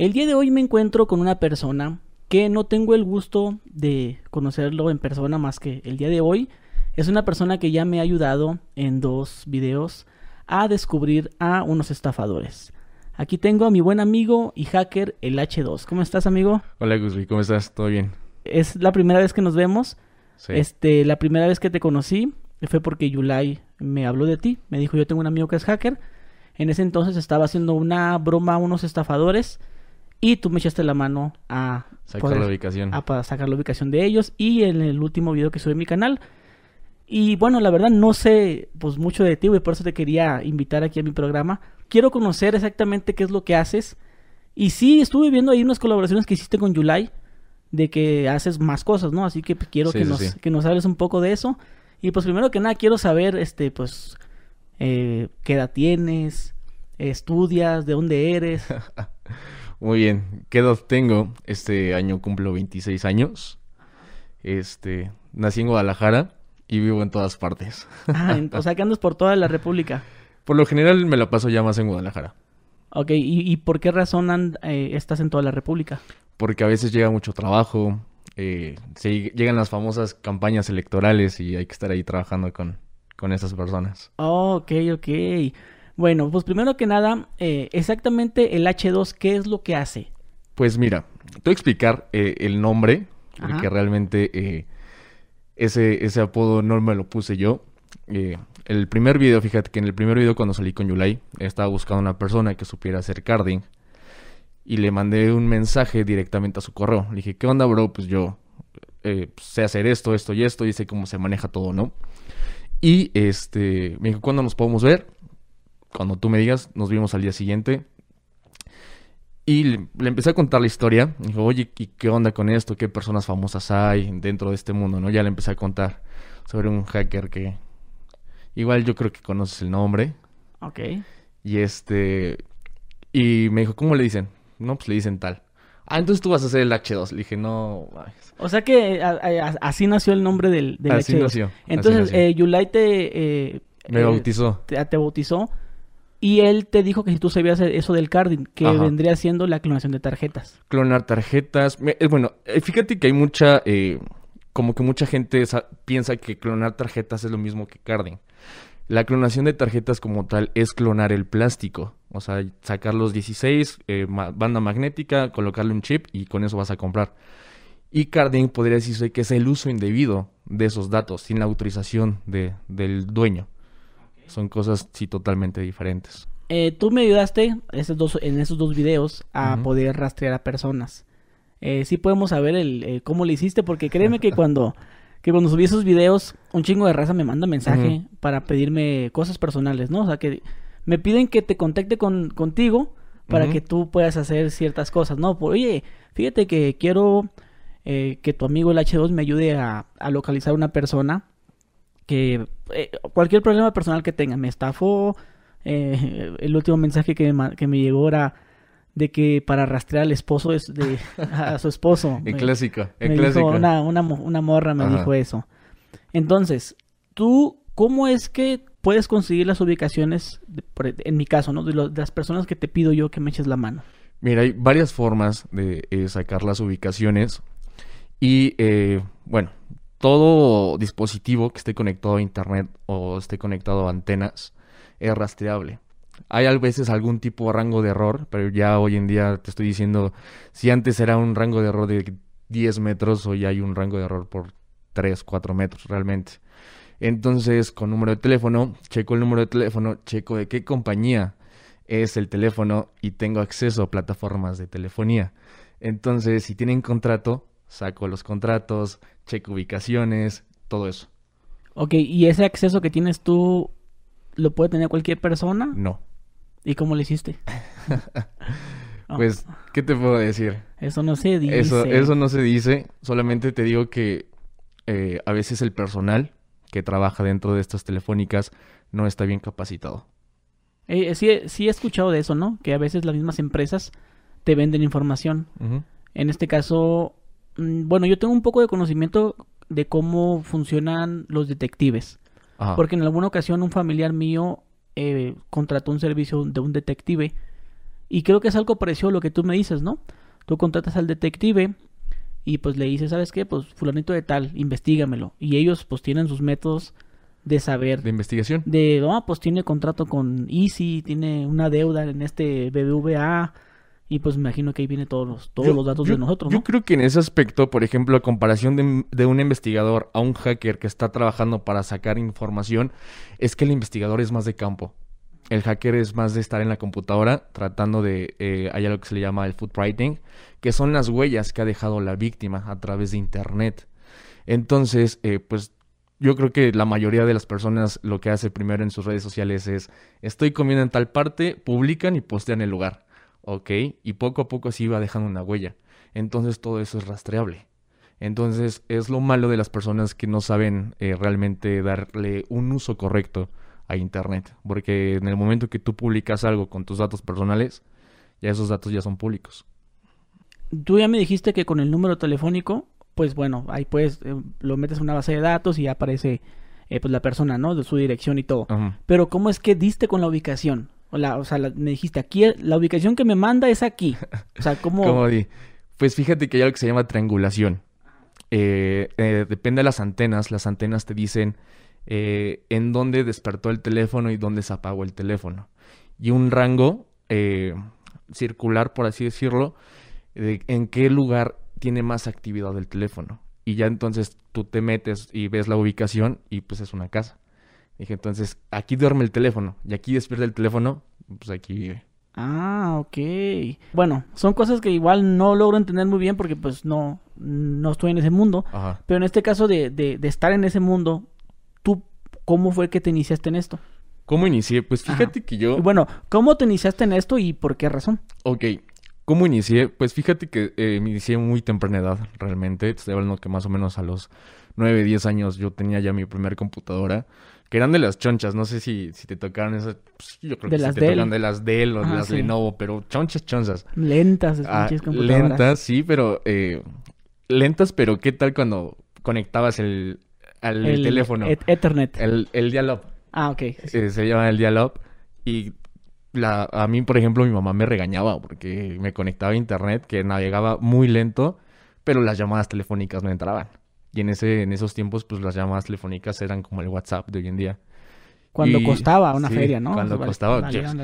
El día de hoy me encuentro con una persona que no tengo el gusto de conocerlo en persona más que el día de hoy. Es una persona que ya me ha ayudado en dos videos a descubrir a unos estafadores. Aquí tengo a mi buen amigo y hacker, el H2. ¿Cómo estás, amigo? Hola, Gusby, ¿cómo estás? ¿Todo bien? Es la primera vez que nos vemos. Sí. Este, la primera vez que te conocí fue porque Yulai me habló de ti. Me dijo, yo tengo un amigo que es hacker. En ese entonces estaba haciendo una broma a unos estafadores y tú me echaste la mano a Sacar poder- la ubicación. a para sacar la ubicación de ellos y en el último video que subí a mi canal. Y bueno, la verdad no sé pues mucho de ti, güey, por eso te quería invitar aquí a mi programa. Quiero conocer exactamente qué es lo que haces. Y sí, estuve viendo ahí unas colaboraciones que hiciste con Yulai de que haces más cosas, ¿no? Así que pues, quiero Sí, que, sí, nos, sí. que nos hables un poco de eso. Y pues primero que nada quiero saber, este, pues, eh, qué edad tienes, estudias, de dónde eres. Muy bien. ¿Qué edad tengo? Este año cumplo 26 años. Este, nací en Guadalajara y vivo en todas partes. Ah, o sea que andas por toda la República. Por lo general me la paso ya más en Guadalajara. Ok, ¿y, y por qué razón and- eh, estás en toda la República? Porque a veces llega mucho trabajo. eh, se llegan las famosas campañas electorales y hay que estar ahí trabajando con, con esas personas. Oh, ok, ok. Bueno, pues primero que nada, eh, exactamente el H2, ¿qué es lo que hace? Pues mira, te voy a explicar eh, el nombre, Ajá. porque realmente eh, ese, ese apodo no me lo puse yo. El primer video, fíjate que en el primer video cuando salí con Yulai, estaba buscando una persona que supiera hacer carding y le mandé un mensaje directamente a su correo. Le dije, ¿qué onda, bro? Pues yo eh, pues, sé hacer esto, esto y esto y sé cómo se maneja todo, ¿no? Y este, me dijo, ¿cuándo nos podemos ver? Cuando tú me digas, nos vimos al día siguiente. Y le, le empecé a contar la historia. Me dijo, oye, ¿y qué onda con esto? ¿Qué personas famosas hay dentro de este mundo? ¿no? Ya le empecé a contar sobre un hacker que igual yo creo que conoces el nombre. Ok. Y este... Y me dijo, ¿cómo le dicen? No, pues le dicen tal. Ah, entonces tú vas a ser el H2. Le dije, no... O sea que a- a- así nació el nombre del, del Así H2. nació, así Entonces, nació. eh, Yulai te, eh, Me eh, bautizó. te, te bautizó y él te dijo que si tú sabías eso del carding, que Ajá. vendría siendo la clonación de tarjetas. clonar tarjetas. Me- eh, bueno, eh, fíjate que hay mucha, eh, como que mucha gente sa- piensa que clonar tarjetas es lo mismo que carding. La clonación de tarjetas como tal es clonar el plástico. O sea, sacar los 16, eh, ma- banda magnética, colocarle un chip y con eso vas a comprar. Y carding podría decirse que es el uso indebido de esos datos sin la autorización de, del dueño. Son cosas sí totalmente diferentes. Eh, tú me ayudaste esos dos, en esos dos videos a poder rastrear a personas. Eh, sí podemos saber el, eh, cómo le hiciste, porque créeme que cuando, que cuando subí esos videos, un chingo de raza me manda mensaje para pedirme cosas personales, ¿no? O sea, que me piden que te contacte con, contigo para que tú puedas hacer ciertas cosas, ¿no? Por, oye, fíjate que quiero eh, que tu amigo el H2 me ayude a, a localizar una persona que eh, cualquier problema personal que tenga, me estafó, eh, el último mensaje que me, que me llegó era de que para rastrear al esposo es de a su esposo. El clásico, el me clásico. dijo una, una, una morra me Ajá. dijo eso. Entonces, tú, ¿cómo es que puedes conseguir las ubicaciones, de- por- en mi caso, ¿no? De, lo- de las personas que te pido yo que me eches la mano. Mira, hay varias formas de eh, sacar las ubicaciones y eh, bueno, todo dispositivo que esté conectado a internet o esté conectado a antenas es rastreable. Hay a veces algún tipo de rango de error, pero ya hoy en día te estoy diciendo, si antes era un rango de error de 10 metros, hoy hay un rango de error por 3, 4 metros realmente. Entonces, con número de teléfono, checo el número de teléfono, checo de qué compañía es el teléfono y tengo acceso a plataformas de telefonía. Entonces, si tienen contrato, saco los contratos, checo ubicaciones, todo eso. Ok, ¿y ese acceso que tienes tú lo puede tener cualquier persona? No. ¿Y cómo le hiciste? Pues, ¿qué te puedo decir? eso no se dice. Eso, eso no se dice, solamente te digo que eh, a veces el personal que trabaja dentro de estas telefónicas no está bien capacitado. Eh, sí, sí he escuchado de eso, ¿no? Que a veces las mismas empresas te venden información. En este caso, bueno, yo tengo un poco de conocimiento de cómo funcionan los detectives. Ajá. Porque en alguna ocasión un familiar mío eh, contrató un servicio de un detective Y creo que es algo parecido a lo que tú me dices, ¿no? Tú contratas al detective y pues le dices, ¿sabes qué? Pues fulanito de tal, investigamelo. Y ellos pues tienen sus métodos de saber. De investigación. De, ah, pues tiene contrato con Easy, tiene una deuda en este BBVA. Y pues me imagino que ahí viene todos los, todos Yo- los datos yo- de nosotros, ¿no? Yo creo que en ese aspecto, por ejemplo, a comparación de, de un investigador a un hacker que está trabajando para sacar información, es que el investigador es más de campo. El hacker es más de estar en la computadora tratando de... Eh, hay algo que se le llama el footprinting, que son las huellas que ha dejado la víctima a través de Internet. Entonces, eh, pues yo creo que la mayoría de las personas lo que hace primero en sus redes sociales es, estoy comiendo en tal parte, publican y postean el lugar. ¿Ok? Y poco a poco así va dejando una huella. Entonces todo eso es rastreable. Entonces es lo malo de las personas que no saben eh, realmente darle un uso correcto a Internet. Porque en el momento que tú publicas algo con tus datos personales, ya esos datos ya son públicos. Tú ya me dijiste que con el número telefónico, pues bueno, ahí puedes, eh, lo metes en una base de datos y ya aparece eh, pues la persona, ¿no? De su dirección y todo. Ajá. Pero ¿cómo es que diste con la ubicación? O, la, o sea, me dijiste, aquí, la ubicación que me manda es aquí. O sea, ¿cómo? ¿Cómo di? Pues fíjate que hay algo que se llama triangulación. Eh, eh, depende de las antenas. Las antenas te dicen eh, en dónde despertó el teléfono y dónde se apagó el teléfono. Y un rango eh, circular, por así decirlo, de en qué lugar tiene más actividad el teléfono. Y ya entonces tú te metes y ves la ubicación y pues es una casa. Dije, entonces, aquí duerme el teléfono y aquí despierta el teléfono, pues aquí vive. Ah, ok. Bueno, son cosas que igual no logro entender muy bien porque pues no, no estoy en ese mundo. Ajá. Pero en este caso de, de, de estar en ese mundo, ¿tú cómo fue que te iniciaste en esto? ¿Cómo inicié? Pues Ajá. fíjate que yo... Bueno, ¿cómo te iniciaste en esto y por qué razón? Ok, ¿cómo inicié? Pues fíjate que eh, me inicié muy temprana edad, realmente. Te estoy hablando que más o menos a los 9, 10 años yo tenía ya mi primer computadora, que eran de las chonchas. No sé si, si te tocaron esas. pues, yo creo De que las sí te Dell. tocan de las Dell o de Ah, las sí. Lenovo, pero chonchas, chonchas. Lentas, esas Ah, computadoras. lentas, sí, pero eh, lentas, pero ¿qué tal cuando conectabas el, al El teléfono? et- Ethernet. El, el dial-up. Ah, ok. Eh, se llama el dial-up. Y la, a mí, por ejemplo, mi mamá me regañaba porque me conectaba a internet, que navegaba muy lento, pero las llamadas telefónicas no entraban. Y en ese, en esos tiempos, pues las llamadas telefónicas eran como el WhatsApp de hoy en día. Cuando y- costaba una sí, feria, ¿no? cuando Vale- costaba, valía yes.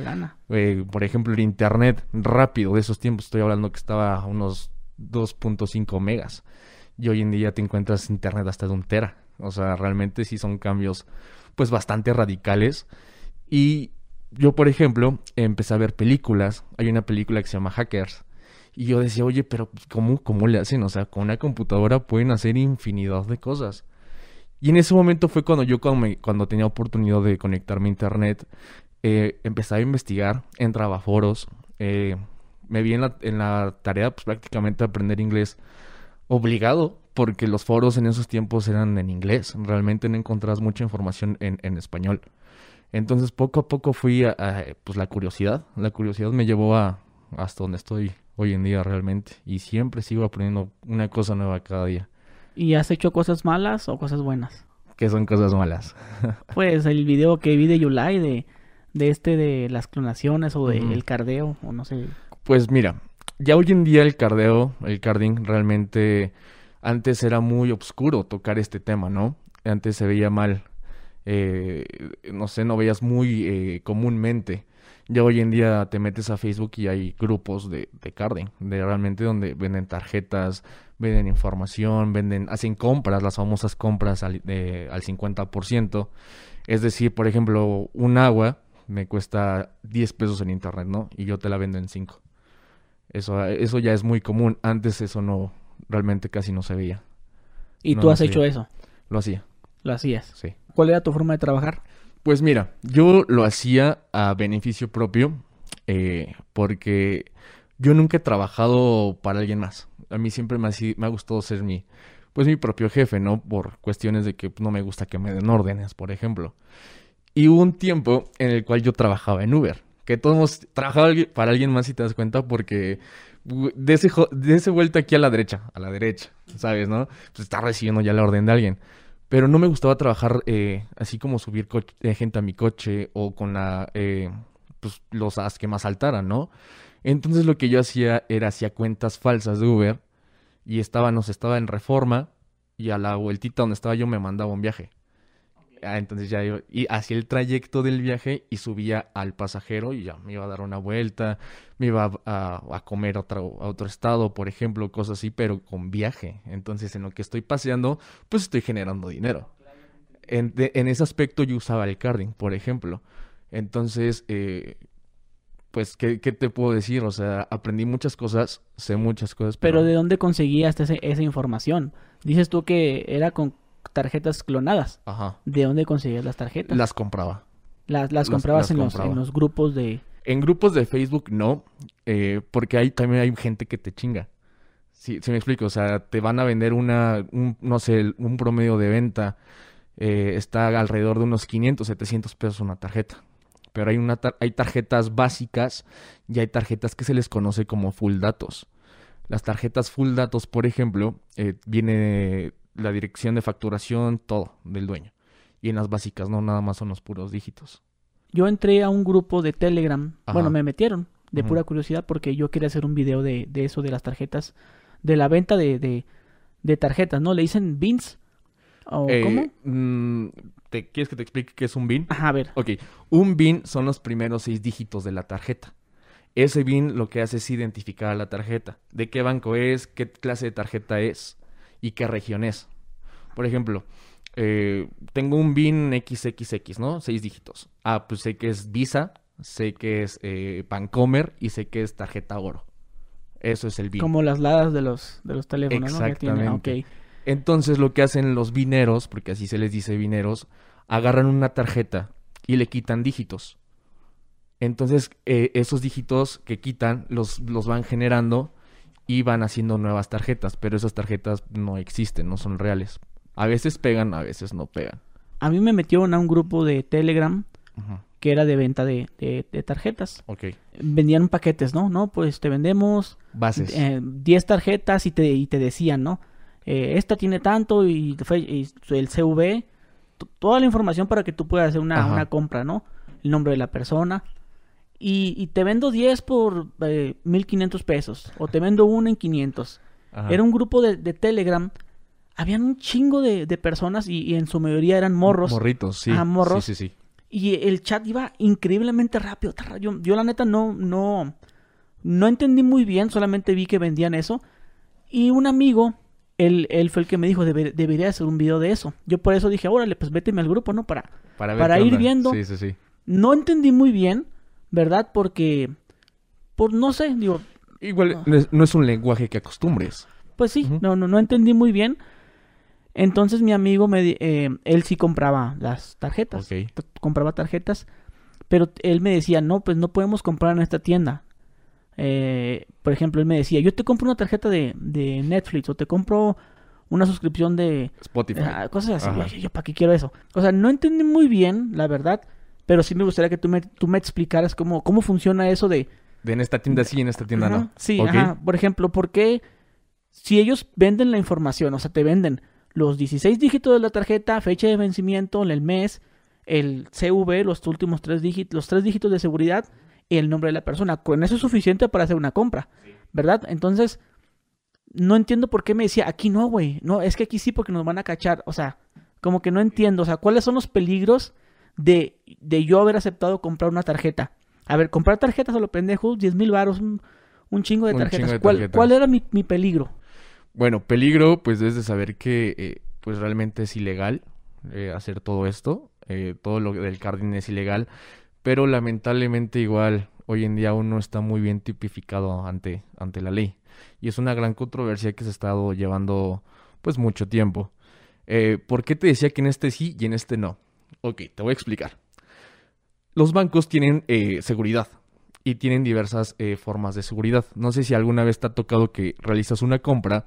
Eh, por ejemplo, el internet rápido de esos tiempos, estoy hablando que estaba a unos 2.5 megas. Y hoy en día te encuentras internet hasta de un tera. O sea, realmente sí son cambios pues bastante radicales. Y yo, por ejemplo, empecé a ver películas. Hay una película que se llama Hackers. Y yo decía, oye, pero pues, ¿cómo, cómo le hacen? O sea, con una computadora pueden hacer infinidad de cosas. Y en ese momento fue cuando yo, cuando, cuando tenía oportunidad de conectarme a internet, eh, empecé a investigar, entraba a foros, eh, me vi en la, en la tarea, pues prácticamente aprender inglés obligado, porque los foros en esos tiempos eran en inglés, realmente no encontrabas mucha información en, en español. Entonces poco a poco fui a, a, pues la curiosidad, la curiosidad me llevó a hasta donde estoy hoy en día realmente, y siempre sigo aprendiendo una cosa nueva cada día, ¿Y has hecho cosas malas o cosas buenas? que son cosas malas. Pues el video que vi de Yulai de, de este de las clonaciones o de Ujú. el cardeo o no sé. Pues mira, ya hoy en día el cardeo, el carding, realmente antes era muy oscuro tocar este tema, ¿no? Antes se veía mal, eh, no sé, no veías muy eh, comúnmente. Ya hoy en día te metes a Facebook y hay grupos de, de carding, de realmente donde venden tarjetas, venden información, venden, hacen compras, las famosas compras al, de- al 50%. Es decir, por ejemplo, un agua me cuesta 10 pesos en internet, ¿no? Y yo te la vendo en 5. Eso, eso ya es muy común. Antes eso no, realmente casi no se veía. Y No, tú has hecho eso, Lo hacía, lo hacías. sí. ¿Cuál era tu forma de trabajar? Pues mira, yo lo hacía a beneficio propio eh, porque yo nunca he trabajado para alguien más. A mí siempre me ha, gustado ser mi, pues mi propio jefe, ¿no? Por cuestiones de que no me gusta que me den órdenes, por ejemplo. Y hubo un tiempo en el cual yo trabajaba en Uber. Que todos trabajaba alguien- para alguien más si te das cuenta porque de ese, de ese vuelta aquí a la derecha, a la derecha, ¿sabes, no? Pues está recibiendo ya la orden de alguien. Pero no me gustaba trabajar eh, así como subir eh, gente a mi coche o con la, eh, pues, los as que más saltaran, ¿no? Entonces lo que yo hacía era hacía cuentas falsas de Uber y estaba, nos estaba en reforma y a la vueltita donde estaba yo me mandaba un viaje. Ah, entonces ya yo y hacía el trayecto del viaje y subía al pasajero y ya me iba a dar una vuelta, me iba a, a comer a otro, a otro estado, por ejemplo, cosas así, pero con viaje. Entonces en lo que estoy paseando, pues estoy generando dinero. En, de- en ese aspecto yo usaba el carding, por ejemplo. Entonces, eh, pues, ¿qué, qué te puedo decir? O sea, aprendí muchas cosas, sé muchas cosas, Pero pero... ¿de dónde conseguías esa información? Dices tú que era con tarjetas clonadas. Ajá. ¿De dónde conseguías las tarjetas? Las compraba. las, las comprabas las en, los, compraba. en los grupos de... En grupos de Facebook no, eh, porque hay, también hay gente que te chinga. Sí me explico, o sea, te van a vender una, un, no sé, un promedio de venta eh, está alrededor de unos 500, 700 pesos una tarjeta. Pero hay, una tar- hay tarjetas básicas y hay tarjetas que se les conoce como full datos. Las tarjetas full datos, por ejemplo, eh, viene la dirección de facturación, todo del dueño. Y en las básicas no, nada más son los puros dígitos. Yo entré a un grupo de Telegram. Ajá. Bueno, me metieron de pura curiosidad porque yo quería hacer un video de, de eso, de las tarjetas, de la venta de, de, de tarjetas, ¿no? ¿Le dicen bins? ¿O Eh, cómo? mm, ¿te, ¿Quieres que te explique qué es un BIN? Ajá, a ver. Ok, un BIN son los primeros seis dígitos de la tarjeta. Ese BIN lo que hace es identificar a la tarjeta. De qué banco es, qué clase de tarjeta es y qué región es. Por ejemplo, eh, tengo un BIN XXX, ¿no? Seis dígitos. Ah, pues sé que es Visa, sé que es eh, Bancomer y sé que es tarjeta oro. Eso es el BIN. Como las ladas de los, de los teléfonos, ¿no? Tiene- Exactamente. ok. Entonces lo que hacen los vineros, porque así se les dice vineros, agarran una tarjeta y le quitan dígitos. Entonces eh, esos dígitos que quitan los, los van generando y van haciendo nuevas tarjetas, pero esas tarjetas no existen, no son reales. A veces pegan, a veces no pegan. A mí me metieron a un grupo de Telegram que era de venta de, de- de tarjetas. Ok. Vendían paquetes, ¿no? No, pues te vendemos Bases. eh, 10 tarjetas y te, y te decían, ¿no? Eh, esta tiene tanto y, y el CV, toda la información para que tú puedas hacer una, una compra, ¿no? El nombre de la persona. Y, y te vendo 10 por eh, 1500 pesos. O te vendo uno en 500. Ajá. Era un grupo de, de Telegram. Habían un chingo de, de personas y, y en su mayoría eran morros. Morritos, sí. Ajá, morros. Sí, sí, sí. Y el chat iba increíblemente rápido. Yo, yo la neta no, no, no entendí muy bien, solamente vi que vendían eso. Y un amigo, él, él fue el que me dijo, "Debe- debería hacer un video de eso. Yo por eso dije, órale, pues véteme al grupo, ¿no? Para... Para, Para ir onda. viendo. Sí, sí, sí. No entendí muy bien, ¿verdad? Porque, por no sé, digo, Igual no es, no es un lenguaje que acostumbres. pues sí, no, no, no entendí muy bien. Entonces mi amigo, me, eh, él sí compraba las tarjetas. Ok. t- compraba tarjetas, pero él me decía, no, pues no podemos comprar en esta tienda. Eh, por ejemplo, él me decía, yo te compro una tarjeta de, de Netflix o te compro una suscripción de Spotify. ah, cosas así. Yo, yo, ¿para qué quiero eso? O sea, no entendí muy bien, la verdad, pero sí me gustaría que tú me, tú me explicaras cómo, cómo funciona eso de... De en esta tienda sí, en esta tienda Ajá, no. Sí, ajá. Por ejemplo, ¿por qué si ellos venden la información, o sea, te venden los 16 dígitos de la tarjeta, fecha de vencimiento, el mes, el CV, los últimos tres dígitos, los tres dígitos de seguridad y el nombre de la persona? Con eso es suficiente para hacer una compra, ¿verdad? Entonces, no entiendo por qué me decía, aquí no, güey. No, es que aquí sí porque nos van a cachar. O sea, como que no entiendo. O sea, ¿cuáles son los peligros de, de yo haber aceptado comprar una tarjeta? A ver, comprar tarjetas a lo pendejos, 10 mil baros, un, un chingo de tarjetas. chingo de ¿Cuál, tarjetas. cuál era mi, mi peligro? Bueno, peligro, pues es de saber que eh, pues realmente es ilegal eh, hacer todo esto. eh, todo lo del carding es ilegal. Pero lamentablemente igual hoy en día aún no está muy bien tipificado ante, ante la ley. Y es una gran controversia que se ha estado llevando pues mucho tiempo. Eh, ¿Por qué te decía que en este sí y en este no? Ok, te voy a explicar. Los bancos tienen eh, seguridad y tienen diversas eh, formas de seguridad. No sé si alguna vez te ha tocado que realizas una compra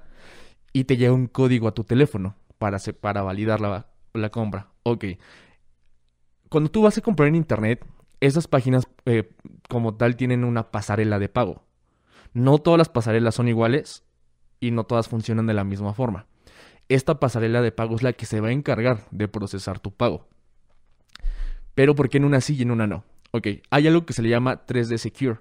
y te llega un código a tu teléfono para, para validar la, la compra. Ok. Cuando tú vas a comprar en internet, esas páginas eh, como tal tienen una pasarela de pago. No todas las pasarelas son iguales y no todas funcionan de la misma forma. Esta pasarela de pago es la que se va a encargar de procesar tu pago. Pero ¿por qué en una sí y en una no? Ok, hay algo que se le llama 3D Secure.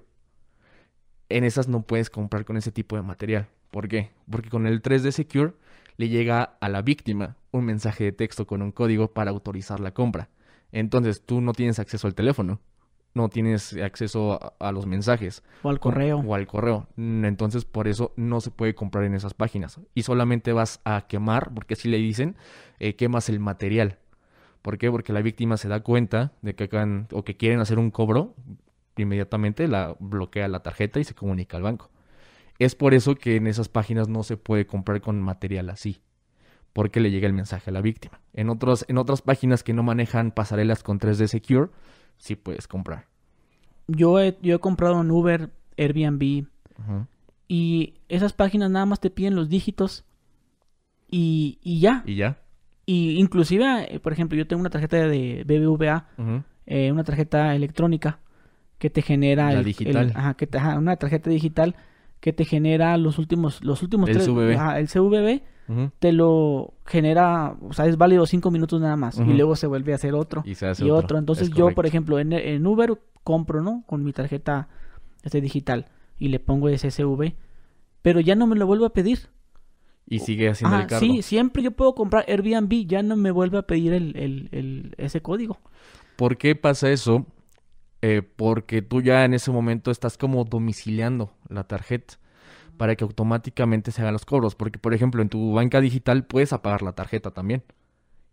En esas no puedes comprar con ese tipo de material. ¿Por qué? Porque con el 3D Secure le llega a la víctima un mensaje de texto con un código para autorizar la compra. Entonces tú no tienes acceso al teléfono, no tienes acceso a, a los mensajes. O al correo. O al correo. Mm, Entonces por eso no se puede comprar en esas páginas. Y solamente vas a quemar, porque así le dicen, eh, quemas el material. ¿Por qué? Porque la víctima se da cuenta de que acaban, o que quieren hacer un cobro, inmediatamente la bloquea la tarjeta y se comunica al banco. Es por eso que en esas páginas no se puede comprar con material así, porque le llega el mensaje a la víctima. En, otros, en otras páginas que no manejan pasarelas con 3D Secure, sí puedes comprar. Yo he, yo he comprado en Uber, Airbnb, y esas páginas nada más te piden los dígitos y, y ya. Y ya. Y inclusive, eh, por ejemplo, yo tengo una tarjeta de BBVA, eh, una tarjeta electrónica que te genera La el- digital. el- ajá, que te- ajá, una tarjeta digital que te genera los últimos los últimos El tres CVV. ajá, el CVV Ujú. te lo genera, o sea, es válido cinco minutos nada más y luego se vuelve a hacer otro Y se hace y otro. otro. Entonces Es yo, por ejemplo, en, en Uber compro, ¿no? Con mi tarjeta este digital y le pongo ese SV, pero ya no me lo vuelvo a pedir. Y sigue haciendo el cargo. sí, siempre yo puedo comprar Airbnb, ya no me vuelve a pedir el, el- el- ese código. ¿Por qué pasa eso? Eh, porque tú ya en ese momento estás como domiciliando la tarjeta para que automáticamente se hagan los cobros. Porque, por ejemplo, en tu banca digital puedes apagar la tarjeta también.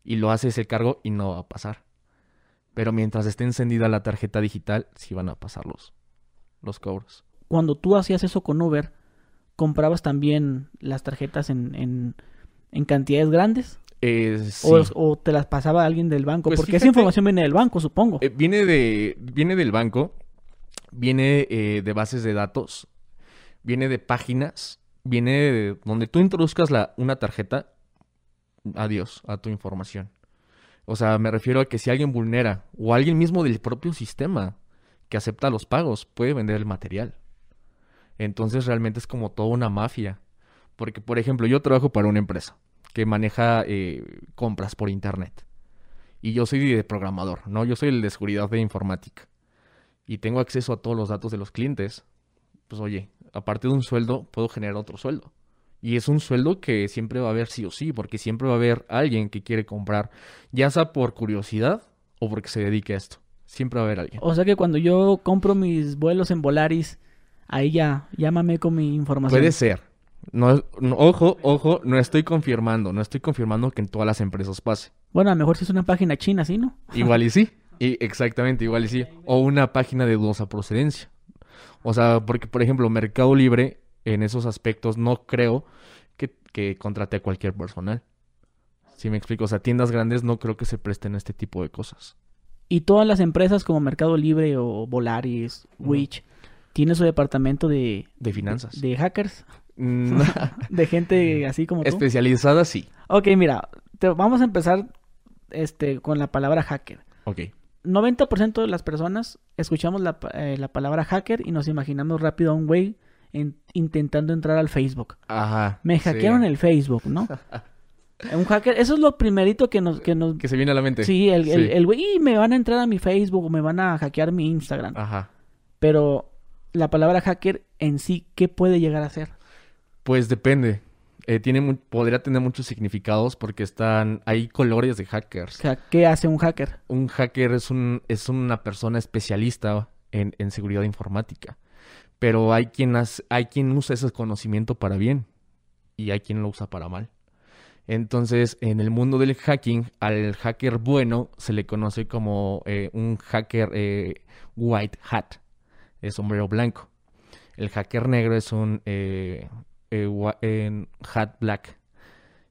Y lo haces el cargo y no va a pasar. Pero mientras esté encendida la tarjeta digital, sí van a pasar los, los cobros. Cuando tú hacías eso con Uber, comprabas también las tarjetas en, en, en cantidades grandes Eh, sí. o, o te las pasaba alguien del banco, Pues porque esa fíjate- información viene del banco, supongo. Eh, viene de viene del banco, viene eh, de bases de datos, viene de páginas, viene de donde tú introduzcas la, una tarjeta, adiós a tu información. O sea, me refiero a que si alguien vulnera o alguien mismo del propio sistema que acepta los pagos puede vender el material. Entonces realmente es como toda una mafia. Porque, por ejemplo, yo trabajo para una empresa que maneja eh, compras por internet. Y yo soy de programador, ¿no? Yo soy el de seguridad de informática. Y tengo acceso a todos los datos de los clientes. Pues oye, aparte de un sueldo, puedo generar otro sueldo. Y es un sueldo que siempre va a haber sí o sí, porque siempre va a haber alguien que quiere comprar, ya sea por curiosidad o porque se dedique a esto. Siempre va a haber alguien. O sea que cuando yo compro mis vuelos en Volaris, ahí ya, llámame con mi información. Puede ser. No, no- ojo, ojo, no estoy confirmando, no estoy confirmando que en todas las empresas pase. Bueno, a lo mejor si es una página china, ¿sí, no? Igual y sí. Y exactamente, igual y sí. O una página de dudosa procedencia. O sea, porque, por ejemplo, Mercado Libre, en esos aspectos, no creo que, que contrate a cualquier personal. Si me explico? O sea, tiendas grandes no creo que se presten a este tipo de cosas. Y todas las empresas como Mercado Libre o Volaris. Witch, tiene su departamento de, De finanzas. de hackers, Mm, de gente así como tú. Especializada, sí. Ok, mira, te- vamos a empezar este, con la palabra hacker. Ok. 90% de las personas escuchamos la, eh, la palabra hacker y nos imaginamos rápido a un güey en- intentando entrar al Facebook. Ajá. Me sí. hackearon el Facebook, ¿no? un hacker, eso es lo primerito que nos... Que nos Que se viene a la mente. sí, el, el, Sí. el güey, "Y me van a entrar a mi Facebook o me van a hackear mi Instagram. Ajá. Pero la palabra hacker en sí, ¿qué puede llegar a ser? Pues depende. Eh, tiene podría tener muchos significados porque están hay colores de O hackers. sea, ¿qué hace un hacker? Un hacker es un es una persona especialista en, en seguridad informática. Pero hay quien hace- hay quien usa ese conocimiento para bien y hay quien lo usa para mal. Entonces, en el mundo del hacking, al hacker bueno se le conoce como eh, un hacker eh, white hat, es sombrero blanco. El hacker negro es un eh, eh, en hat black.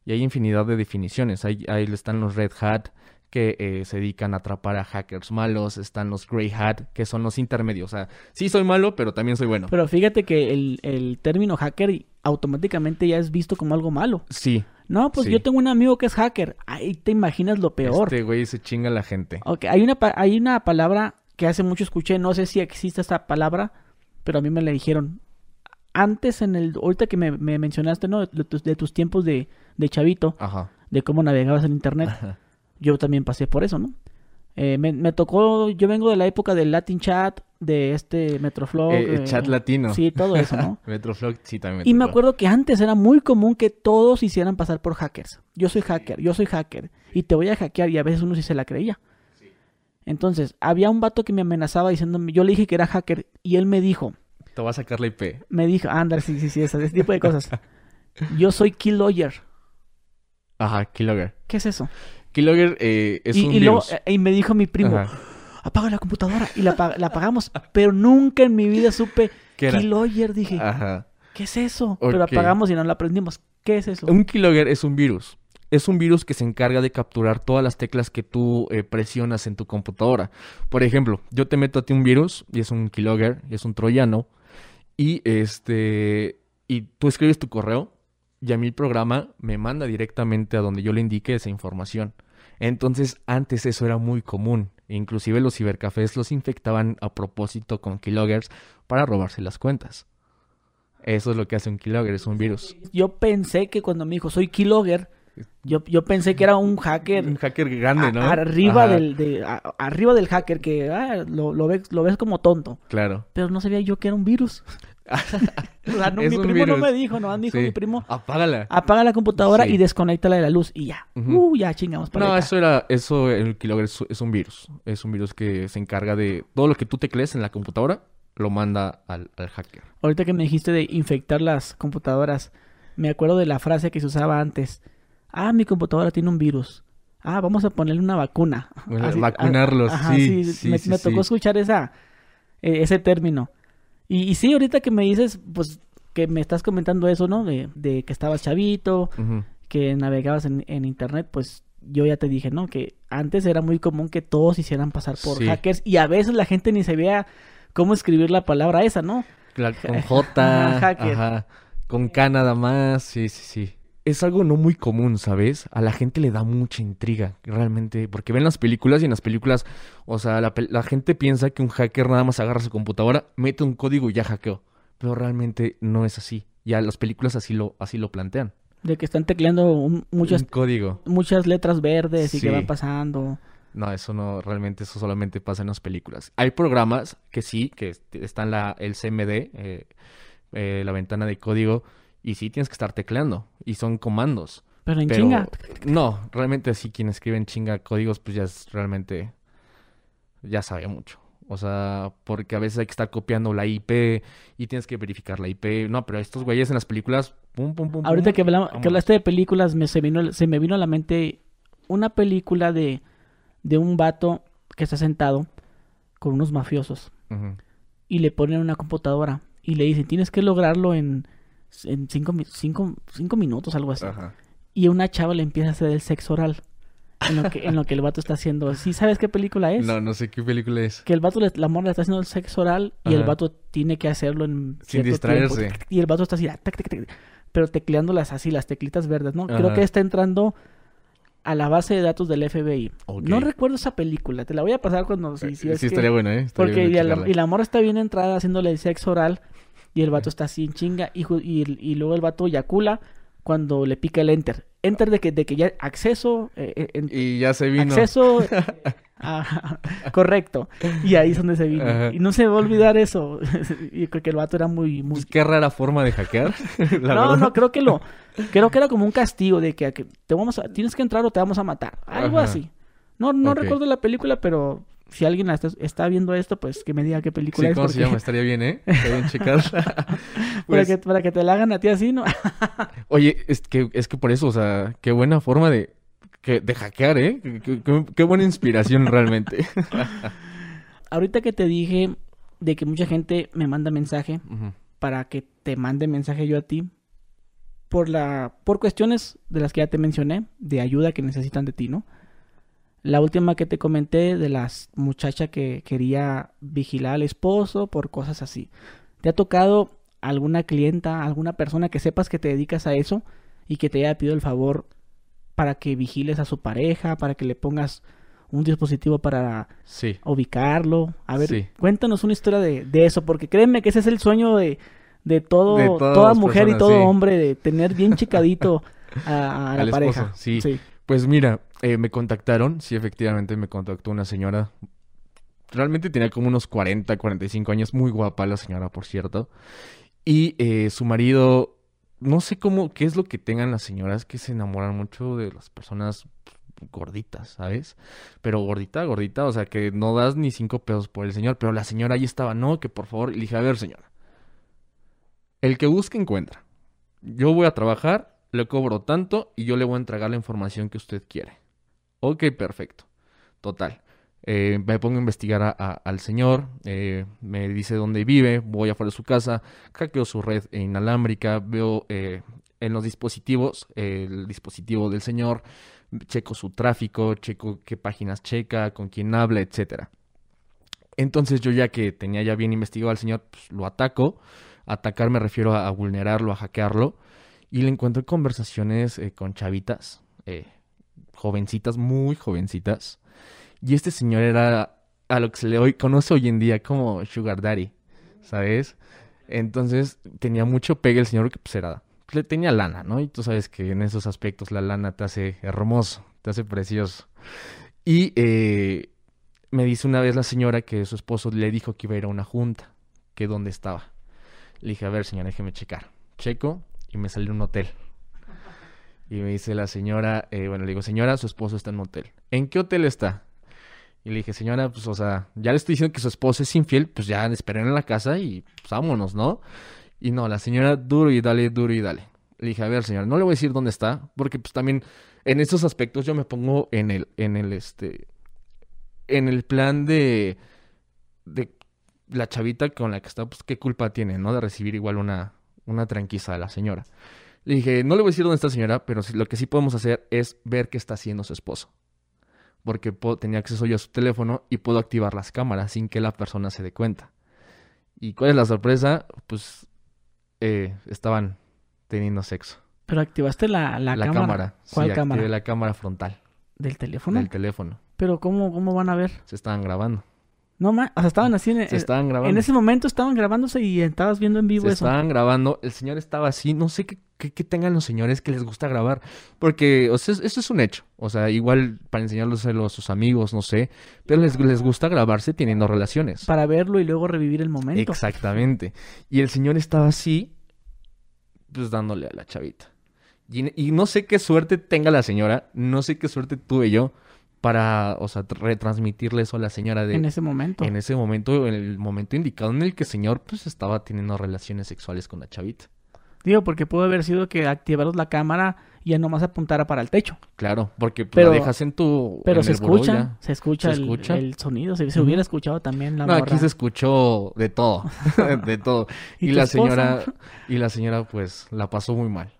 Y hay infinidad de definiciones. Ahí, ahí están los red hat, que eh, se dedican a atrapar a hackers malos. Están los grey hat, que son los intermedios. O sea, sí soy malo, pero también soy bueno. Pero fíjate que el, el término hacker automáticamente ya es visto como algo malo. Sí. No, pues Sí. yo tengo un amigo que es hacker. Ahí te imaginas lo peor. Este güey se chinga a la gente. Ok, hay una, hay una palabra que hace mucho escuché, no sé si existe esta palabra, pero a mí me la dijeron. Antes en el, ahorita que me, me mencionaste, ¿no? De tus, de tus tiempos de, de chavito, Ajá. de cómo navegabas en internet, yo también pasé por eso, ¿no? Eh, me, me tocó, yo vengo de la época del Latin Chat, de este Metroflog. Eh, eh, chat latino. Sí, todo eso, ¿no? Metroflog, sí, también Y me acuerdo que antes era muy común que todos hicieran pasar por hackers. Yo soy hacker, yo soy hacker. Y te voy a hackear y a veces uno sí se la creía. Entonces, había un vato que me amenazaba diciéndome, yo le dije que era hacker y él me dijo, Te va a sacar la IP. me dijo, anda, sí, sí, sí, ese, ese tipo de cosas. Yo soy key lawyer. Ajá, Keylogger. ¿Qué es eso? Keylogger eh, es y, un y virus. eh, y me dijo mi primo, Ajá. apaga la computadora. Y la, apa- la apagamos. Pero nunca en mi vida supe ¿Qué era? key lawyer. Dije, Ajá. ¿qué es eso? Pero Ok. apagamos y no la aprendimos. ¿Qué es eso? Un keylogger es un virus. Es un virus que se encarga de capturar todas las teclas que tú eh, presionas en tu computadora. Por ejemplo, yo te meto a ti un virus y es un keylogger, y es un troyano, y este y tú escribes tu correo y a mí el programa me manda directamente a donde yo le indique esa información. Entonces, antes eso era muy común. Inclusive los cibercafés los infectaban a propósito con keyloggers para robarse las cuentas. Eso es lo que hace un keylogger, es un virus. Yo pensé que cuando me dijo, soy keylogger, yo, yo pensé que era un hacker Un hacker grande, a- ¿no? arriba, Ajá, del, de- a- arriba del hacker que ah, lo, lo ves, lo ves como tonto. Claro. Pero no sabía yo que era un virus. O sea, no, Es mi primo no me dijo, no dijo Sí. mi primo, Apágala. apaga la computadora Sí. y desconéctala de la luz y ya. Uh, ya chingamos para No, acá. eso era, eso, el keylogger es, es un virus. Es un virus que se encarga de todo lo que tú teclees en la computadora, lo manda al, al hacker. Ahorita que me dijiste de infectar las computadoras, me acuerdo de la frase que se usaba antes. Ah, mi computadora tiene un virus. Ah, vamos a ponerle una vacuna. Bueno, Así- vacunarlos, ah, ajá, sí, sí, me, sí, me sí. tocó escuchar esa, eh, ese término. Y, y sí, ahorita que me dices, pues, que me estás comentando eso, ¿no? De, de que estabas chavito, que navegabas en, en internet, pues yo ya te dije, ¿no? Que antes era muy común que todos hicieran pasar por Sí. hackers y a veces la gente ni sabía cómo escribir la palabra esa, ¿no? Con J, ajá, con K nada más, sí, sí, sí. Es algo no muy común, ¿sabes? A la gente le da mucha intriga, realmente, porque ven las películas y en las películas, o sea, la, la gente piensa que un hacker nada más agarra su computadora, mete un código y ya hackeó, pero realmente no es así. Ya las películas así lo, así lo plantean. De que están tecleando un- muchas, Un código. muchas letras verdes y que Sí. van pasando. No, eso no, realmente eso solamente pasa en las películas. Hay programas que sí, que est- están la, el CMD, eh, eh, la ventana de código, y sí tienes que estar tecleando, y son comandos. Pero en Pero chinga. no, realmente sí, quien escribe en chinga códigos, pues ya es realmente, ya sabe mucho. O sea, porque a veces hay que estar copiando la IP y tienes que verificar la IP. No, pero estos güeyes en las películas, pum, pum, pum. Ahorita pum, que, hablamos, que hablaste de películas, me, se, vino, se me vino a la mente una película de, de un vato que está sentado con unos mafiosos y le ponen una computadora y le dicen, tienes que lograrlo en, en cinco, cinco, cinco minutos, algo así. Ajá. Y una chava le empieza a hacer el sexo oral en lo que, en lo que el vato está haciendo. ¿Sí sabes qué película es? No, no sé qué película es. Que el vato, le- la morra le está haciendo el sexo oral y el vato tiene que hacerlo en Sin distraerse. tiempo. Y el vato está así, ah, tac, tac, tac, pero tecleándolas así, las teclitas verdes, ¿no? Creo que está entrando a la base de datos del FBI. No recuerdo esa película, te la voy a pasar cuando... Sí, Eh, sí, es sí, que- estaría bueno, ¿eh? Estaría Porque bueno y la, y la morra está bien entrada haciéndole el sexo oral y el vato está así en chinga y, y, y luego el vato yacula cuando le pica el enter. Enter de que, de que ya acceso, eh, eh, en- Y ya se vino. acceso ah, correcto. Y ahí es donde se vino. Ajá. Y no se me va a olvidar eso. y creo que el vato era muy... muy... Pues qué rara forma de hackear. la no, verdad. no, creo que lo... Creo que era como un castigo de que, que te vamos a, tienes que entrar o te vamos a matar. Algo Ajá. así. No, no recuerdo la película, pero si alguien está, está viendo esto, pues que me diga qué película Sí, es. ¿cómo se llama? Estaría bien, ¿eh? Estaría bien checarla. para, Pues, que, para que te la hagan a ti así, ¿no? Oye, es que, es que por eso, o sea, qué buena forma de, que, de hackear, ¿eh? Qué, qué- qué- qué buena inspiración realmente. Ahorita que te dije de que mucha gente me manda mensaje para que te mande mensaje yo a ti por la por cuestiones de las que ya te mencioné de ayuda que necesitan de ti, ¿no? La última que te comenté de las muchacha que quería vigilar al esposo por cosas así. ¿Te ha tocado alguna clienta, alguna persona que sepas que te dedicas a eso y que te haya pedido el favor para que vigiles a su pareja, para que le pongas un dispositivo para Sí. ubicarlo. A ver, Sí. cuéntanos una historia de, de eso, porque créeme que ese es el sueño de, de todo, De toda mujer y todo sí. hombre, de tener bien chicadito a, a la Al pareja. esposo, sí. Pues mira, eh, me contactaron, sí, efectivamente me contactó una señora. Realmente tenía como unos 40, 45 años, muy guapa la señora, por cierto. Y eh, su marido, no sé cómo, qué es lo que tengan las señoras que se enamoran mucho de las personas gorditas, ¿sabes? Pero gordita, gordita, o sea, que no das ni cinco pesos por el señor, pero la señora ahí estaba, no, que por favor, y dije, a ver, señora, el que busca encuentra. Yo voy a trabajar, le cobro tanto y yo le voy a entregar la información que usted quiere. Ok, perfecto. Total. Eh, me pongo a investigar al señor, eh, me dice dónde vive, voy afuera de su casa, hackeo su red inalámbrica, veo eh, en los dispositivos el dispositivo del señor, checo su tráfico, checo qué páginas checa, con quién habla, etcétera. Entonces yo ya que tenía ya bien investigado al señor, pues, lo ataco. Atacar me refiero a, a vulnerarlo, a hackearlo. Y le encuentro conversaciones eh, con chavitas, eh, jovencitas, muy jovencitas. Y este señor era a lo que se le hoy, conoce hoy en día como Sugar Daddy, ¿sabes? Entonces tenía mucho pegue el señor que pues era, le tenía lana, ¿no? Y tú sabes que en esos aspectos la lana te hace hermoso, te hace precioso. Y eh, me dice una vez la señora que su esposo le dijo que iba a ir a una junta, que dónde estaba. Le dije, a ver, señora, déjeme checar. Checo y me salió un hotel. Y me dice la señora, eh, bueno, le digo, señora, su esposo está en un hotel. ¿En qué hotel está? Y le dije, señora, pues, o sea, ya le estoy diciendo que su esposo es infiel, pues ya esperen en la casa y pues vámonos, ¿no? Y no, la señora duro y dale, duro y dale. Le dije, a ver, señora, no le voy a decir dónde está, porque pues también en estos aspectos yo me pongo en el, en el, este, en el plan de, de la chavita con la que está, pues qué culpa tiene, ¿no? De recibir igual una, una tranquiza de la señora. Le dije, no le voy a decir dónde está señora, pero lo que sí podemos hacer es ver qué está haciendo su esposo. Porque puedo- tenía acceso yo a su teléfono y puedo activar las cámaras sin que la persona se dé cuenta. ¿Y cuál es la sorpresa? Pues eh, estaban teniendo sexo. Pero activaste la, la, La, cámara. cámara. ¿Cuál sí, activé cámara? la cámara frontal ¿Del teléfono? del teléfono. Pero ¿cómo, ¿cómo van a ver? Se estaban grabando. No, ma, o sea, estaban así en, Se en- estaban grabando. en ese momento estaban grabándose y estabas viendo en vivo Se eso. estaban grabando, el señor estaba así, no sé qué, qué, qué tengan los señores que les gusta grabar, porque, o sea, esto es un hecho, o sea, igual para enseñárselo a sus amigos, no sé, pero les, les gusta grabarse teniendo relaciones. Para verlo y luego revivir el momento. Exactamente. Y el señor estaba así, pues dándole a la chavita. Y, y no sé qué suerte tenga la señora, no sé qué suerte tuve yo para, o sea, retransmitirle eso a la señora de... En ese momento. En ese momento, en el momento indicado en el que el señor pues estaba teniendo relaciones sexuales con la chavita. Digo, porque pudo haber sido que activaros la cámara y ya nomás apuntara para el techo. Claro, porque pues, Pero- la dejas en tu Pero en se el escucha, se escucha, ¿Se el, escucha? el sonido. Se, hubiera escuchado también la No, morra. aquí se escuchó de todo, de todo. ¿Y la esposa? señora y la señora pues la pasó muy mal.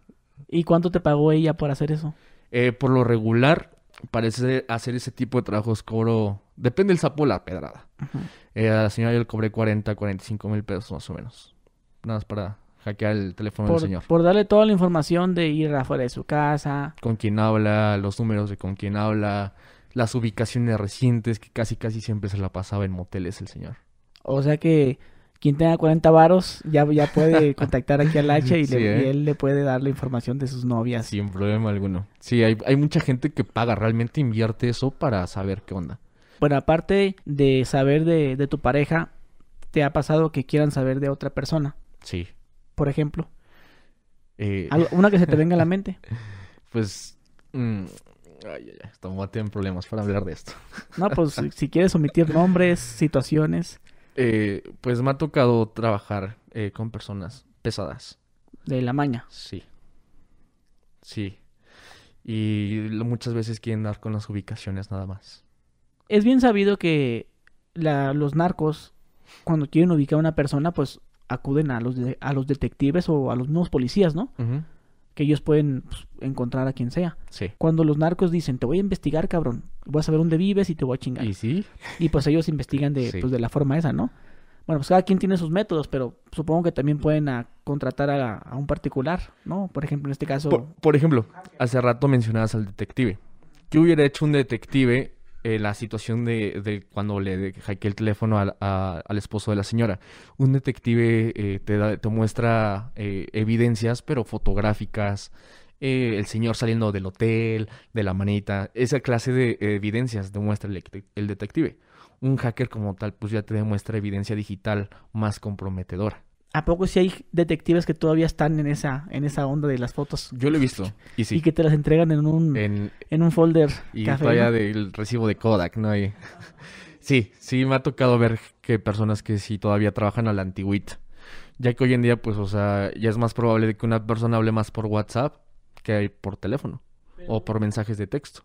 ¿Y cuánto te pagó ella por hacer eso? Eh, por lo regular parece hacer ese tipo de trabajos cobro depende del sapo la pedrada. Ujú. Eh, a la señora yo le cobré 40, 45 mil pesos más o menos. Nada más para hackear el teléfono Por, del señor. por darle toda la información de ir afuera de su casa. con quién habla, los números de con quién habla, las ubicaciones recientes, que casi casi siempre se la pasaba en moteles el señor. O sea que quien tenga 40 varos ya, ya puede contactar aquí al H y, Sí, le- y ¿eh? él le puede dar la información de sus novias. Sin problema alguno. Sí, hay, hay mucha gente que paga, realmente invierte eso para saber qué onda. Bueno, aparte de saber de, de tu pareja, ¿te ha pasado que quieran saber de otra persona? Sí. Por ejemplo, Eh, Algo- una que se te venga a la mente. pues... mm, ay, ay, ay, estamos en problemas para hablar de esto. No, pues si quieres omitir nombres, situaciones Eh, pues me ha tocado trabajar eh, con personas pesadas. de la maña. Sí. Sí. Y muchas veces quieren dar con las ubicaciones nada más. Es bien sabido que la- los narcos, cuando quieren ubicar a una persona, pues acuden a los, de- a los detectives o a los mismos policías, ¿no? Que ellos pueden pues, encontrar a quien sea. Sí. Cuando los narcos dicen, te voy a investigar, cabrón, voy a saber dónde vives y te voy a chingar. ¿Y Y, sí? pues ellos investigan de, Sí. pues, de la forma esa, ¿no? Bueno, pues cada quien tiene sus métodos, pero supongo que también pueden ah, contratar a, a un particular, ¿no? Por ejemplo, en este caso... Por, por ejemplo, hace rato mencionabas al detective. ¿Qué hubiera hecho un detective en la situación de, de cuando le hackeé el teléfono al, a- al esposo de la señora? Un detective eh, te, da- te muestra eh, evidencias, pero fotográficas, eh, el señor saliendo del hotel, de la manita, esa clase de evidencias demuestra el, el detective. Un hacker como tal, pues ya te demuestra evidencia digital más comprometedora. ¿A poco si hay detectives que todavía están en esa, en esa onda de las fotos? Yo lo he visto. Y, sí. y que te las entregan en un, en, un folder. Y todavía del recibo de Kodak, ¿no? hay sí, sí me ha tocado ver que personas que sí todavía trabajan a la antigüita. Ya que hoy en día, pues, o sea, ya es más probable que una persona hable más por WhatsApp que por teléfono o por mensajes de texto.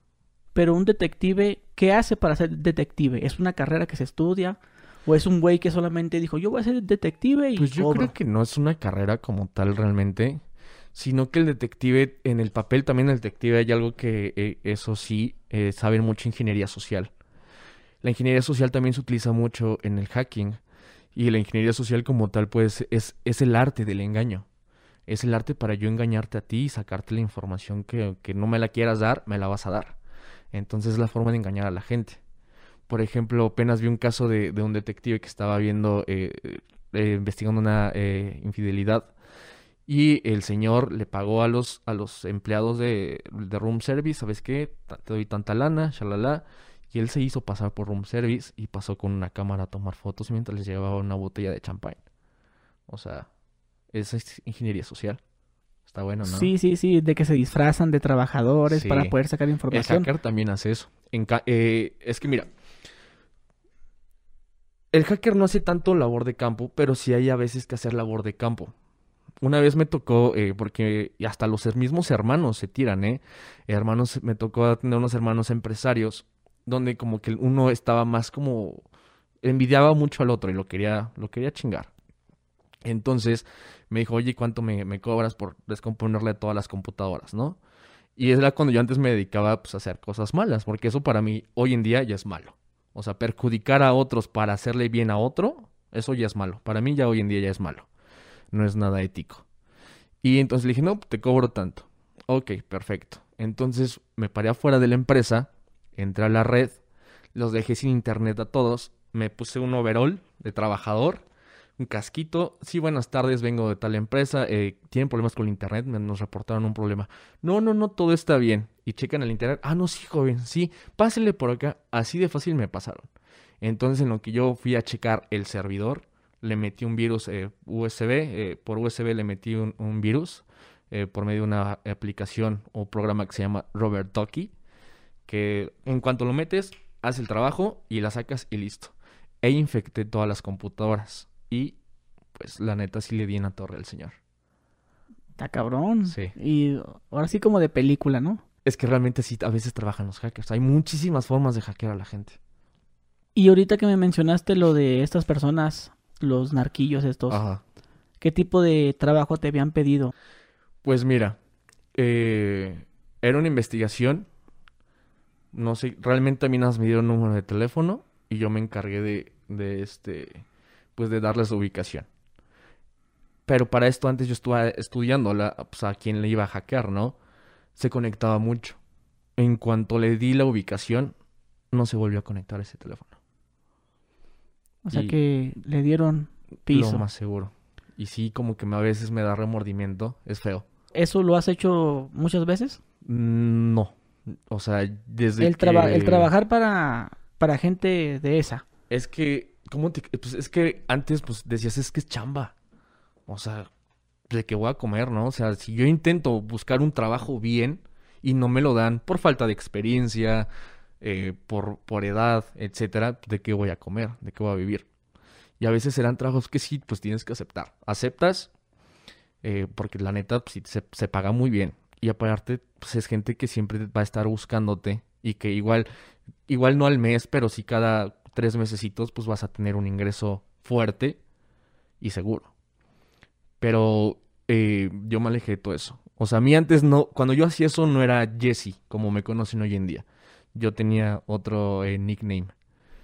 Pero un detective, ¿qué hace para ser detective? ¿Es una carrera que se estudia? ¿O es un güey que solamente dijo, yo voy a ser detective y Pues yo creo que no es una carrera como tal realmente, sino que el detective, en el papel también el detective hay algo que, eh, eso sí, eh, saben mucho ingeniería social. La ingeniería social también se utiliza mucho en el hacking. Y la ingeniería social como tal, pues, es, es el arte del engaño. Es el arte para yo engañarte a ti y sacarte la información que, que no me la quieras dar, me la vas a dar. Entonces es la forma de engañar a la gente. Por ejemplo, apenas vi un caso de, un detective que estaba viendo, eh, eh, investigando una eh, infidelidad. Y el señor le pagó a los, a los empleados de, de room service, ¿sabes qué? Te doy tanta lana, shalala. Y él se hizo pasar por room service y pasó con una cámara a tomar fotos mientras les llevaba una botella de champán. O sea, esa es ingeniería social. Está bueno, ¿no? Sí, sí, sí, de que se disfrazan de trabajadores para poder sacar información. El hacker también hace eso. es que mira, el hacker no hace tanto labor de campo, pero sí hay a veces que hacer labor de campo. Una vez me tocó, eh, porque hasta los mismos hermanos se tiran, ¿eh? Hermanos, me tocó tener unos hermanos empresarios donde como que uno estaba más como envidiaba mucho al otro y lo quería, lo quería chingar. Entonces me dijo, oye, ¿cuánto me, cobras por descomponerle todas las computadoras, no? Y era cuando yo antes me dedicaba pues, a hacer cosas malas, porque eso para mí hoy en día ya es malo. O sea, perjudicar a otros para hacerle bien a otro, eso ya es malo. Para mí ya hoy en día ya es malo. No es nada ético. Y entonces le dije, no, te cobro tanto. Ok, perfecto. Entonces me paré afuera de la empresa, entré a la red, los dejé sin internet a todos, me puse un overall de trabajador un casquito. Sí, buenas tardes, vengo de tal empresa. Eh, ¿Tienen problemas con el internet? Nos reportaron un problema. No, no, no, todo está bien. Y checan el internet. Ah, no, sí, joven, sí, pásele por acá. Así de fácil me pasaron. Entonces, en lo que yo fui a checar el servidor, le metí un virus eh, USB. Eh, por USB le metí un, virus por medio de una aplicación o programa que se llama Robert Ducky. Que en cuanto lo metes, hace el trabajo y la sacas y listo. E infecté todas las computadoras. Y pues la neta sí le di en la torre al señor. Está cabrón. Sí. Y ahora sí como de película, ¿no? Es que realmente sí, a veces trabajan los hackers. Hay muchísimas formas de hackear a la gente. Y ahorita que me mencionaste lo de estas personas, los narquillos estos, Ajá. ¿qué tipo de trabajo te habían pedido? Pues mira, eh, era una investigación. No sé, realmente a mí nada me dieron un número de teléfono y yo me encargué de, de este pues de darles su ubicación. Pero para esto antes yo estuve estudiando la, pues, a quien le iba a hackear, ¿no? Se conectaba mucho. En cuanto le di la ubicación, no se volvió a conectar ese teléfono. O sea que le dieron piso. Lo más seguro. Y sí, como que a veces me da remordimiento. Es feo. ¿Eso lo has hecho muchas veces? Mm, no. O sea, desde el, el trabajar para, para gente de esa. Es que ¿Cómo te.? Pues es que antes, pues decías, es que es chamba. O sea, de que voy a comer, ¿no? O sea, si yo intento buscar un trabajo bien y no me lo dan por falta de experiencia, eh, por, por edad, etcétera, ¿de qué voy a comer? ¿De qué voy a vivir? Y a veces serán trabajos que sí, pues tienes que aceptar. Aceptas, eh, porque la neta, pues, se, se paga muy bien. Y aparte, pues es gente que siempre va a estar buscándote y que igual, igual no al mes, pero sí cada tres mesecitos, pues vas a tener un ingreso fuerte y seguro. Pero eh, yo me alejé de todo eso. O sea, a mí antes no, cuando yo hacía eso no era Jesse, como me conocen hoy en día. Yo tenía otro eh, nickname.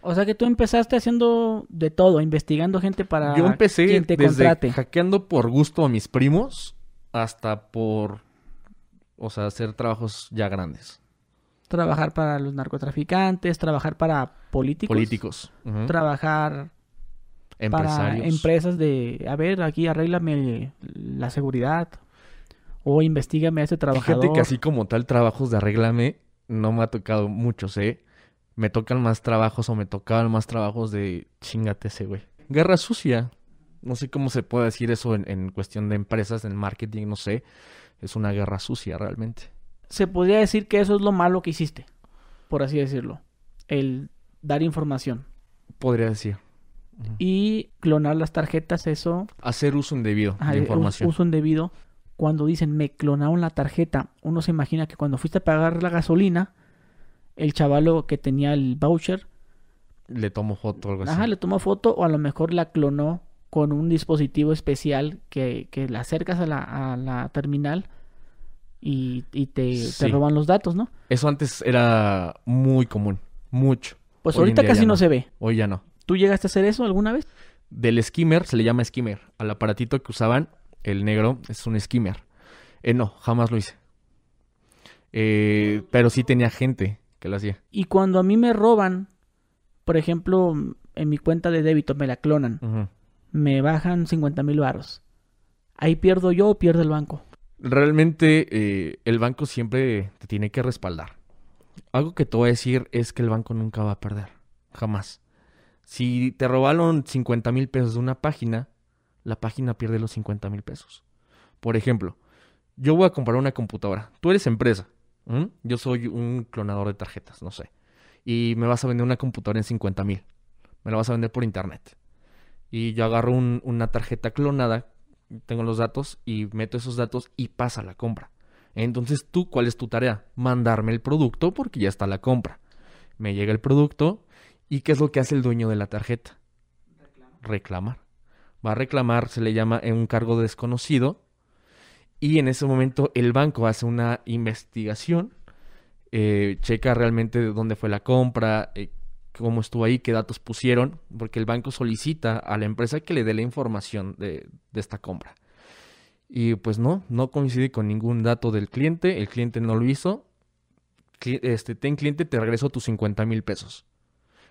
O sea que tú empezaste haciendo de todo, investigando gente para yo empecé quien te desde hackeando por gusto a mis primos hasta por, o sea, hacer trabajos ya grandes trabajar para los narcotraficantes, trabajar para políticos. Políticos. Trabajar para empresas de, a ver, aquí arréglame la seguridad. O investigame a ese trabajador. Fíjate que así como tal trabajos de arréglame no me ha tocado muchos, ¿eh? Me tocan más trabajos o me tocaban más trabajos de chingate ese güey. Guerra sucia. No sé cómo se puede decir eso en, en cuestión de empresas, en marketing, no sé. Es una guerra sucia realmente. Se podría decir que eso es lo malo que hiciste, por así decirlo. El dar información. Podría decir. Y clonar las tarjetas, eso Hacer uso indebido Ajá, de información. Uso indebido. Cuando dicen me clonaron la tarjeta, uno se imagina que cuando fuiste a pagar la gasolina, el chavalo que tenía el voucher, Le tomo foto o algo así. ajá, le tomó foto o a lo mejor la clonó con un dispositivo especial que, que la acercas a la, a la terminal y, y te, roban los datos, ¿no? Eso antes era muy común. Mucho. Pues Hoy ahorita casi no. no. se ve. Hoy ya no. ¿Tú llegaste a hacer eso alguna vez? Del skimmer se le llama skimmer. Al aparatito que usaban, el negro, es un skimmer. Eh, no, jamás lo hice. Eh, pero sí tenía gente que lo hacía. Y cuando a mí me roban, por ejemplo, en mi cuenta de débito me la clonan. Me bajan 50 mil varos. Ahí pierdo yo o pierde el banco. Realmente eh, el banco siempre te tiene que respaldar. Algo que te voy a decir es que el banco nunca va a perder. Jamás. Si te robaron 50 mil pesos de una página, la página pierde los 50 mil pesos. Por ejemplo, yo voy a comprar una computadora. Tú eres empresa. Yo soy un clonador de tarjetas, no sé. Y me vas a vender una computadora en 50 mil. Me la vas a vender por internet. Y yo agarro un- una tarjeta clonada tengo los datos y meto esos datos y pasa la compra. Entonces, tú, ¿cuál es tu tarea? Mandarme el producto porque ya está la compra. Me llega el producto y ¿qué es lo que hace el dueño de la tarjeta? Reclamar. Va a reclamar, se le llama en un cargo desconocido y en ese momento el banco hace una investigación, eh, checa realmente de dónde fue la compra, eh, cómo estuvo ahí, qué datos pusieron, porque el banco solicita a la empresa que le dé la información de, de esta compra. Y pues no, no coincide con ningún dato del cliente, el cliente no lo hizo. Este, ten cliente, te regreso tus 50 mil pesos.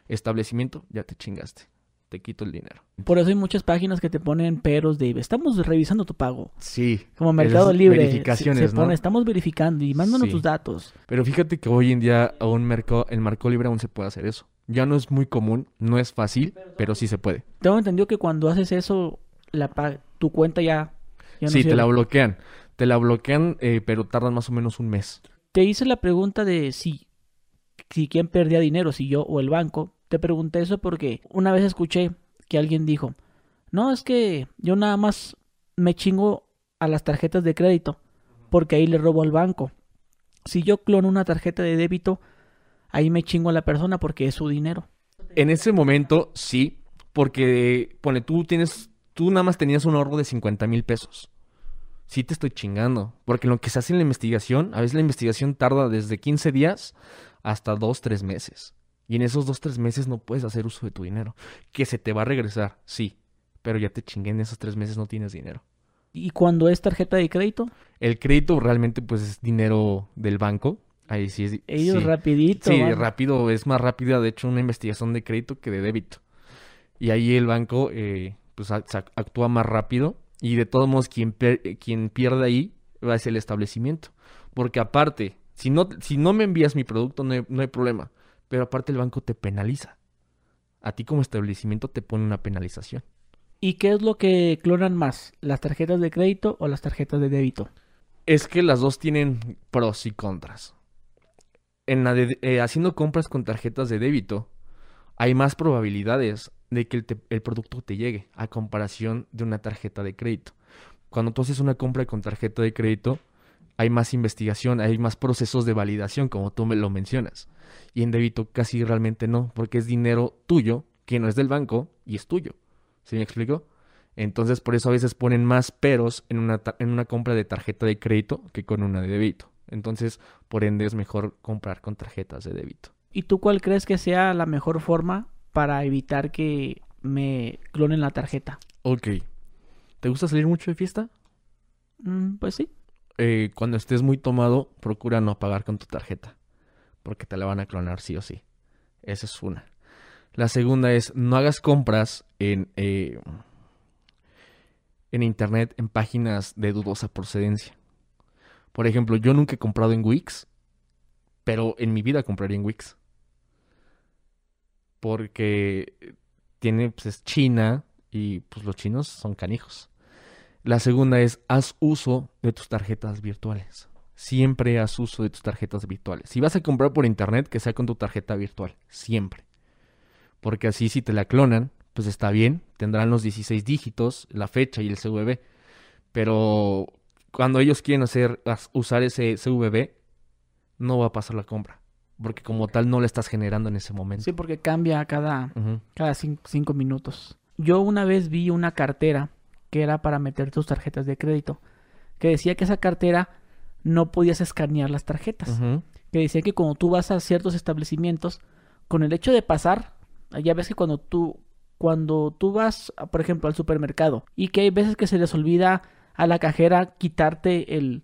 Establecimiento, ya te chingaste. Te quito el dinero. Por eso hay muchas páginas que te ponen peros de estamos revisando tu pago. Sí. Como Mercado Libre. se- verificaciones, se, ¿no? pone, estamos verificando y mándanos Sí. tus datos. Pero fíjate que hoy en día aún mercado, en Marco Libre aún se puede hacer eso. Ya no es muy común, no es fácil, pero sí se puede. Tengo entendido que cuando haces eso, la tu cuenta ya, ya no sí, te la bloquean. Te la bloquean, eh, pero tardan más o menos un mes. Te hice la pregunta de si, si quién perdía dinero, si yo o el banco. Te pregunté eso porque una vez escuché que alguien dijo, no, es que yo nada más me chingo a las tarjetas de crédito porque ahí le robo al banco. Si yo clono una tarjeta de débito, ahí me chingo a la persona porque es su dinero. En ese momento, sí, porque, pone, tú tienes, tú nada más tenías un ahorro de 50 mil pesos. Sí te estoy chingando, porque lo que se hace en la investigación, a veces la investigación tarda desde 15 días hasta 2, 3 meses. Y en esos 2, 3 meses no puedes hacer uso de tu dinero. Que se te va a regresar, sí, pero ya te chingué en esos 3 meses, no tienes dinero. Y cuando es tarjeta de crédito, El crédito realmente pues es dinero del banco. Ahí sí es... ellos sí. rapidito. Sí, van. rápido, es más rápida de hecho una investigación de crédito que de débito. Y ahí el banco eh, pues ac- ac- actúa más rápido y de todos modos quien, per- quien pierde ahí va a ser el establecimiento. Porque aparte, si no, si no me envías mi producto no hay, no hay problema, pero aparte el banco te penaliza. A ti como establecimiento te pone una penalización. ¿Y qué es lo que clonan más? ¿Las tarjetas de crédito o las tarjetas de débito? Es que las dos tienen pros y contras. En la de- eh, haciendo compras con tarjetas de débito, hay más probabilidades de que el, producto te llegue a comparación de una tarjeta de crédito. Cuando tú haces una compra con tarjeta de crédito, hay más investigación, hay más procesos de validación, como tú me lo mencionas. Y en débito casi realmente no, porque es dinero tuyo, que no es del banco, y es tuyo. ¿Sí me explico? Entonces, por eso a veces ponen más peros en una, en una compra de tarjeta de crédito que con una de débito. Entonces, por ende, es mejor comprar con tarjetas de débito. ¿Y tú cuál crees que sea la mejor forma para evitar que me clonen la tarjeta? Ok. ¿Te gusta salir mucho de fiesta? Mm, pues sí. Eh, cuando estés muy tomado, procura no pagar con tu tarjeta. Porque te la van a clonar sí o sí. Esa es una. La segunda es, no hagas compras en, eh, en internet en páginas de dudosa procedencia. Por ejemplo, yo nunca he comprado en Wix, pero en mi vida compraría en Wix. Porque tiene, pues es China y pues los chinos son canijos. La segunda es, haz uso de tus tarjetas virtuales. Siempre haz uso de tus tarjetas virtuales. Si vas a comprar por internet, que sea con tu tarjeta virtual. Siempre. Porque así si te la clonan, pues está bien. Tendrán los 16 dígitos, la fecha y el CVV. Pero cuando ellos quieren hacer, usar ese CVV, no va a pasar la compra. Porque como tal no la estás generando en ese momento. Sí, porque cambia cada, cada cinco, minutos. Yo una vez vi una cartera que era para meter tus tarjetas de crédito. Que decía que esa cartera no podías escanear las tarjetas. Que decía que cuando tú vas a ciertos establecimientos, con el hecho de pasar, ya ves que cuando tú, cuando tú vas, por ejemplo, al supermercado y que hay veces que se les olvida a la cajera quitarte el,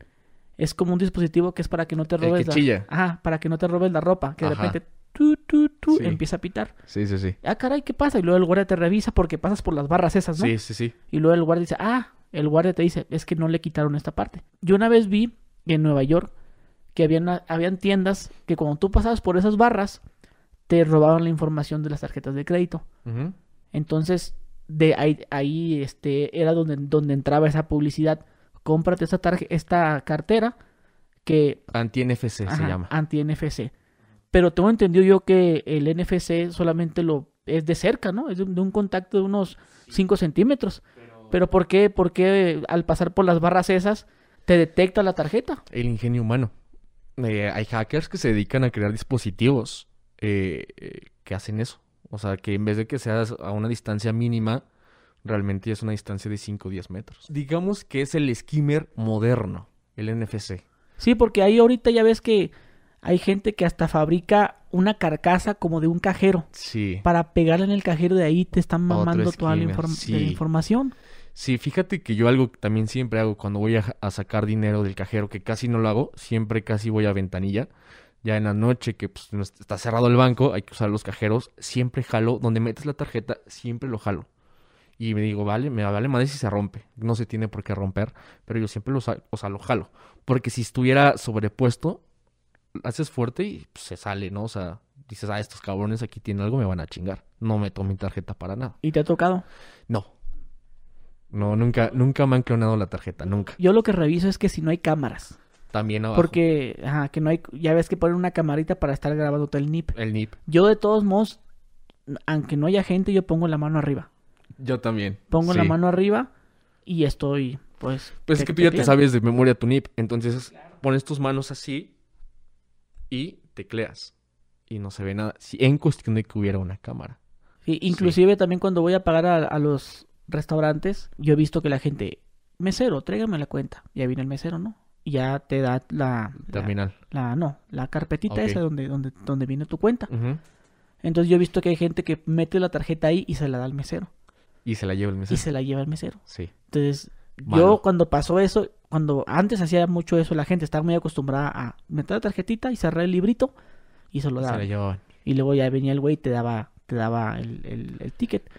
es como un dispositivo que es para que no te robes la... Ajá, para que no te robes la ropa, que de repente tú, tú, tú, empieza a pitar. Sí, sí, sí. Ah, caray, ¿qué pasa? Y luego el guardia te revisa porque pasas por las barras esas, ¿no? Sí, sí, sí. Y luego el guardia dice, ah, el guardia te dice, es que no le quitaron esta parte. Yo una vez vi en Nueva York que habían, habían tiendas que cuando tú pasabas por esas barras, te robaban la información de las tarjetas de crédito. Entonces, de ahí, ahí este, era donde, donde entraba esa publicidad cómprate esta, esta cartera que... Anti-NFC se llama. Anti-NFC. Pero tengo entendido yo que el NFC solamente lo es de cerca, ¿no? Es de, un contacto de unos 5 centímetros. Pero, ¿por, qué, ¿por qué al pasar por las barras esas te detecta la tarjeta? El ingenio humano. Eh, hay hackers que se dedican a crear dispositivos eh, eh, que hacen eso. O sea, que en vez de que seas a una distancia mínima, realmente es una distancia de 5 o 10 metros. Digamos que es el skimmer moderno, el NFC. Sí, porque ahí ahorita ya ves que hay gente que hasta fabrica una carcasa como de un cajero. Sí. Para pegarla en el cajero de ahí te están mamando toda la, información. Sí, fíjate que yo algo también siempre hago cuando voy a, sacar dinero del cajero, que casi no lo hago, siempre casi voy a ventanilla. Ya en la noche que pues, está cerrado el banco, hay que usar los cajeros, siempre jalo, donde metes la tarjeta, siempre lo jalo. Y me digo, vale, me vale madre si se rompe. No se tiene por qué romper, pero yo siempre lo, o sea, lo jalo. Porque si estuviera sobrepuesto, haces fuerte y pues, se sale, ¿no? O sea, dices, ah, estos cabrones aquí tienen algo, me van a chingar. No meto mi tarjeta para nada. ¿Y te ha tocado? No. No, nunca, nunca me han clonado la tarjeta, nunca. Yo lo que reviso es que si no hay cámaras. También abajo. Porque, ajá, que no hay, ya ves que ponen una camarita para estar grabando todo el NIP. El NIP. Yo de todos modos, aunque no haya gente, yo pongo la mano arriba. Yo también. Pongo la mano arriba y estoy, pues. Pues es que tú ya te sabes de memoria tu NIP. Entonces pones tus manos así y tecleas. Y no se ve nada. Si en cuestión de que hubiera una cámara. Sí, inclusive también cuando voy a pagar a, los restaurantes, yo he visto que la gente, mesero, tráigame la cuenta. Ya viene el mesero, ¿no? Y ya te da la... Terminal. La, no, la carpetita esa donde, donde, donde viene tu cuenta. Entonces yo he visto que hay gente que mete la tarjeta ahí y se la da al mesero. Y se la lleva el mesero. Y se la lleva el mesero. Sí. Entonces, yo cuando pasó eso, cuando antes hacía mucho eso, la gente estaba muy acostumbrada a meter la tarjetita y cerrar el librito y se lo daba. Y luego ya venía el güey y te daba, te daba el, el, ticket.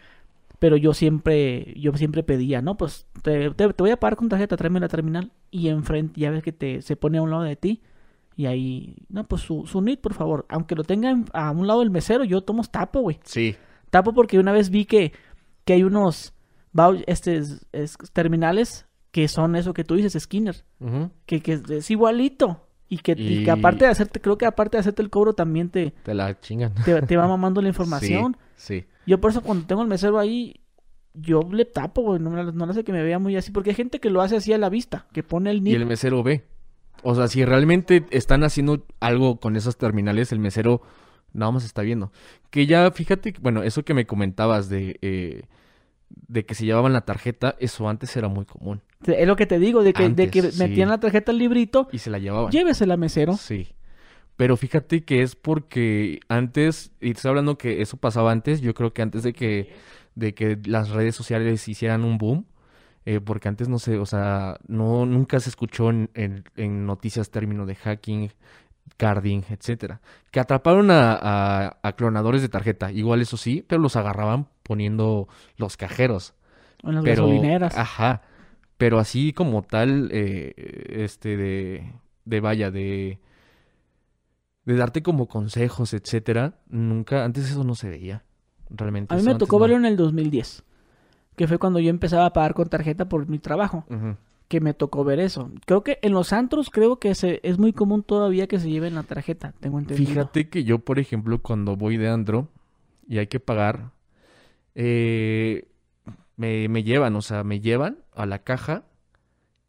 Pero yo siempre, yo siempre pedía, no, pues te, te, voy a pagar con tarjeta, tráeme la terminal. Y enfrente, ya ves que te, se pone a un lado de ti. Y ahí, no, pues su, su NIT, por favor. Aunque lo tenga a un lado del mesero, yo tomo tapo, güey. Sí. Tapo porque una vez vi que que hay unos este, terminales que son eso que tú dices, Skinner, que, que, es igualito. Y que, que, aparte de hacerte, creo que aparte de hacerte el cobro también te... Te la chingan. Te, va mamando la información. Sí, Yo por eso cuando tengo el mesero ahí, yo le tapo, güey. No, no hace que me vea muy así. Porque hay gente que lo hace así a la vista, que pone el nivel. Y el mesero ve. O sea, si realmente están haciendo algo con esos terminales, el mesero Nada más está viendo. Que ya, fíjate, bueno, eso que me comentabas de, eh, de que se llevaban la tarjeta, eso antes era muy común. Es lo que te digo, de que, de que metían la tarjeta al librito. Y se la llevaban. Llévesela, mesero. Sí. Pero fíjate que es porque antes, y te estoy hablando que eso pasaba antes, yo creo que antes de que, de que las redes sociales hicieran un boom, eh, porque antes no sé, o sea, no, nunca se escuchó en, en noticias término de hacking, carding, etcétera, que atraparon a, clonadores de tarjeta, igual eso sí, pero los agarraban poniendo los cajeros. En las gasolineras. Ajá. Pero así como tal, eh, este, de, de vaya, de, de darte como consejos, etcétera, nunca, antes eso no se veía. Realmente. A mí me tocó no. verlo en el 2010, que fue cuando yo empezaba a pagar con tarjeta por mi trabajo, que me tocó ver eso. Creo que en los antros creo que se, es muy común todavía que se lleven la tarjeta, tengo entendido. Fíjate que yo, por ejemplo, cuando voy de andro y hay que pagar, eh, me, me llevan, o sea, me llevan a la caja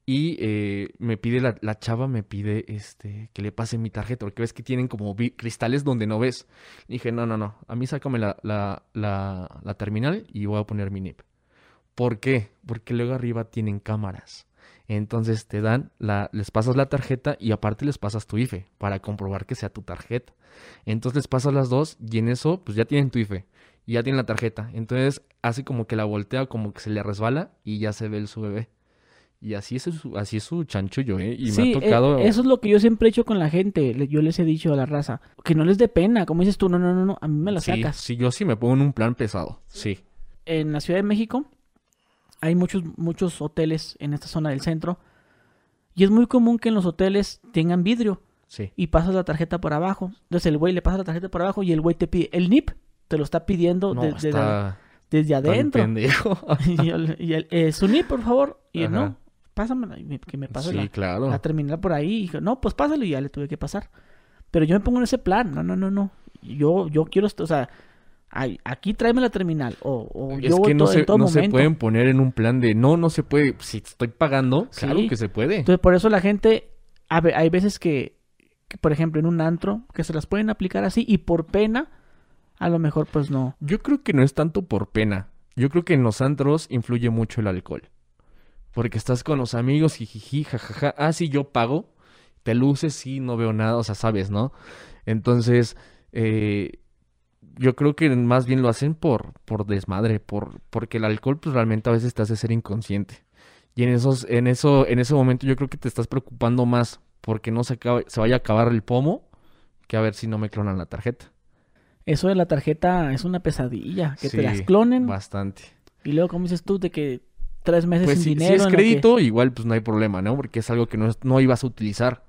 y eh, me pide la, la chava, me pide este que le pase mi tarjeta, porque ves que tienen como cristales donde no ves. dije, no, no, no, a mí sácame la, la, la, la terminal y voy a poner mi NIP. ¿Por qué? Porque luego arriba tienen cámaras. Entonces te dan la, les pasas la tarjeta y aparte les pasas tu IFE para comprobar que sea tu tarjeta. Entonces les pasas las dos y en eso pues ya tienen tu IFE y ya tienen la tarjeta. Entonces hace como que la voltea, como que se le resbala y ya se ve el su bebé. Y así es su, así es su chanchullo, ¿eh? Y sí, me eh, ha tocado... eso es lo que yo siempre he hecho con la gente. Yo les he dicho a la raza, que no les dé pena, como dices tú, no, no, no, no, a mí me la sí, sacas. sí, yo sí me pongo en un plan pesado. Sí. En la Ciudad de México hay muchos, muchos hoteles en esta zona del centro y es muy común que en los hoteles tengan vidrio Sí. y pasas la tarjeta por abajo. Entonces el güey le pasa la tarjeta por abajo y el güey te pide el NIP, te lo está pidiendo No, desde, está, adentro. pendejo. y el, y el, eh, su NIP, por favor. Y él, no, pásamela. Y me- que me pase sí, la, claro. la terminal por ahí. Y dije, no, pues pásalo y ya le tuve que pasar. Pero yo me pongo en ese plan. No, no, no, no. Yo, yo quiero, est- o sea, ay, aquí tráeme la terminal. O, o Es yo voy que no, todo- se, todo no se momento. pueden poner en un plan de no, no se puede. Si estoy pagando, Sí. claro que se puede. Entonces, por eso la gente, a hay veces que, que, por ejemplo, en un antro, que se las pueden aplicar así y por pena, a lo mejor pues no. Yo creo que no es tanto por pena. Yo creo que en los antros influye mucho el alcohol. Porque estás con los amigos, jijiji, jajaja. Ah, sí, yo pago. Te luces, sí, no veo nada, o sea, sabes, ¿no? Entonces, eh, yo creo que más bien lo hacen por, por desmadre, por, porque el alcohol, pues realmente a veces te hace ser inconsciente. Y en esos, en eso, en ese momento yo creo que te estás preocupando más porque no se acabe- se vaya a acabar el pomo que a ver si no me clonan la tarjeta. Eso de la tarjeta es una pesadilla, que Sí, te las clonen Bastante. y luego, como dices tú, de que tres meses Pues sin si, si dinero. es lo que- crédito, igual pues no hay problema, ¿no? Porque es algo que no, es- no ibas a utilizar.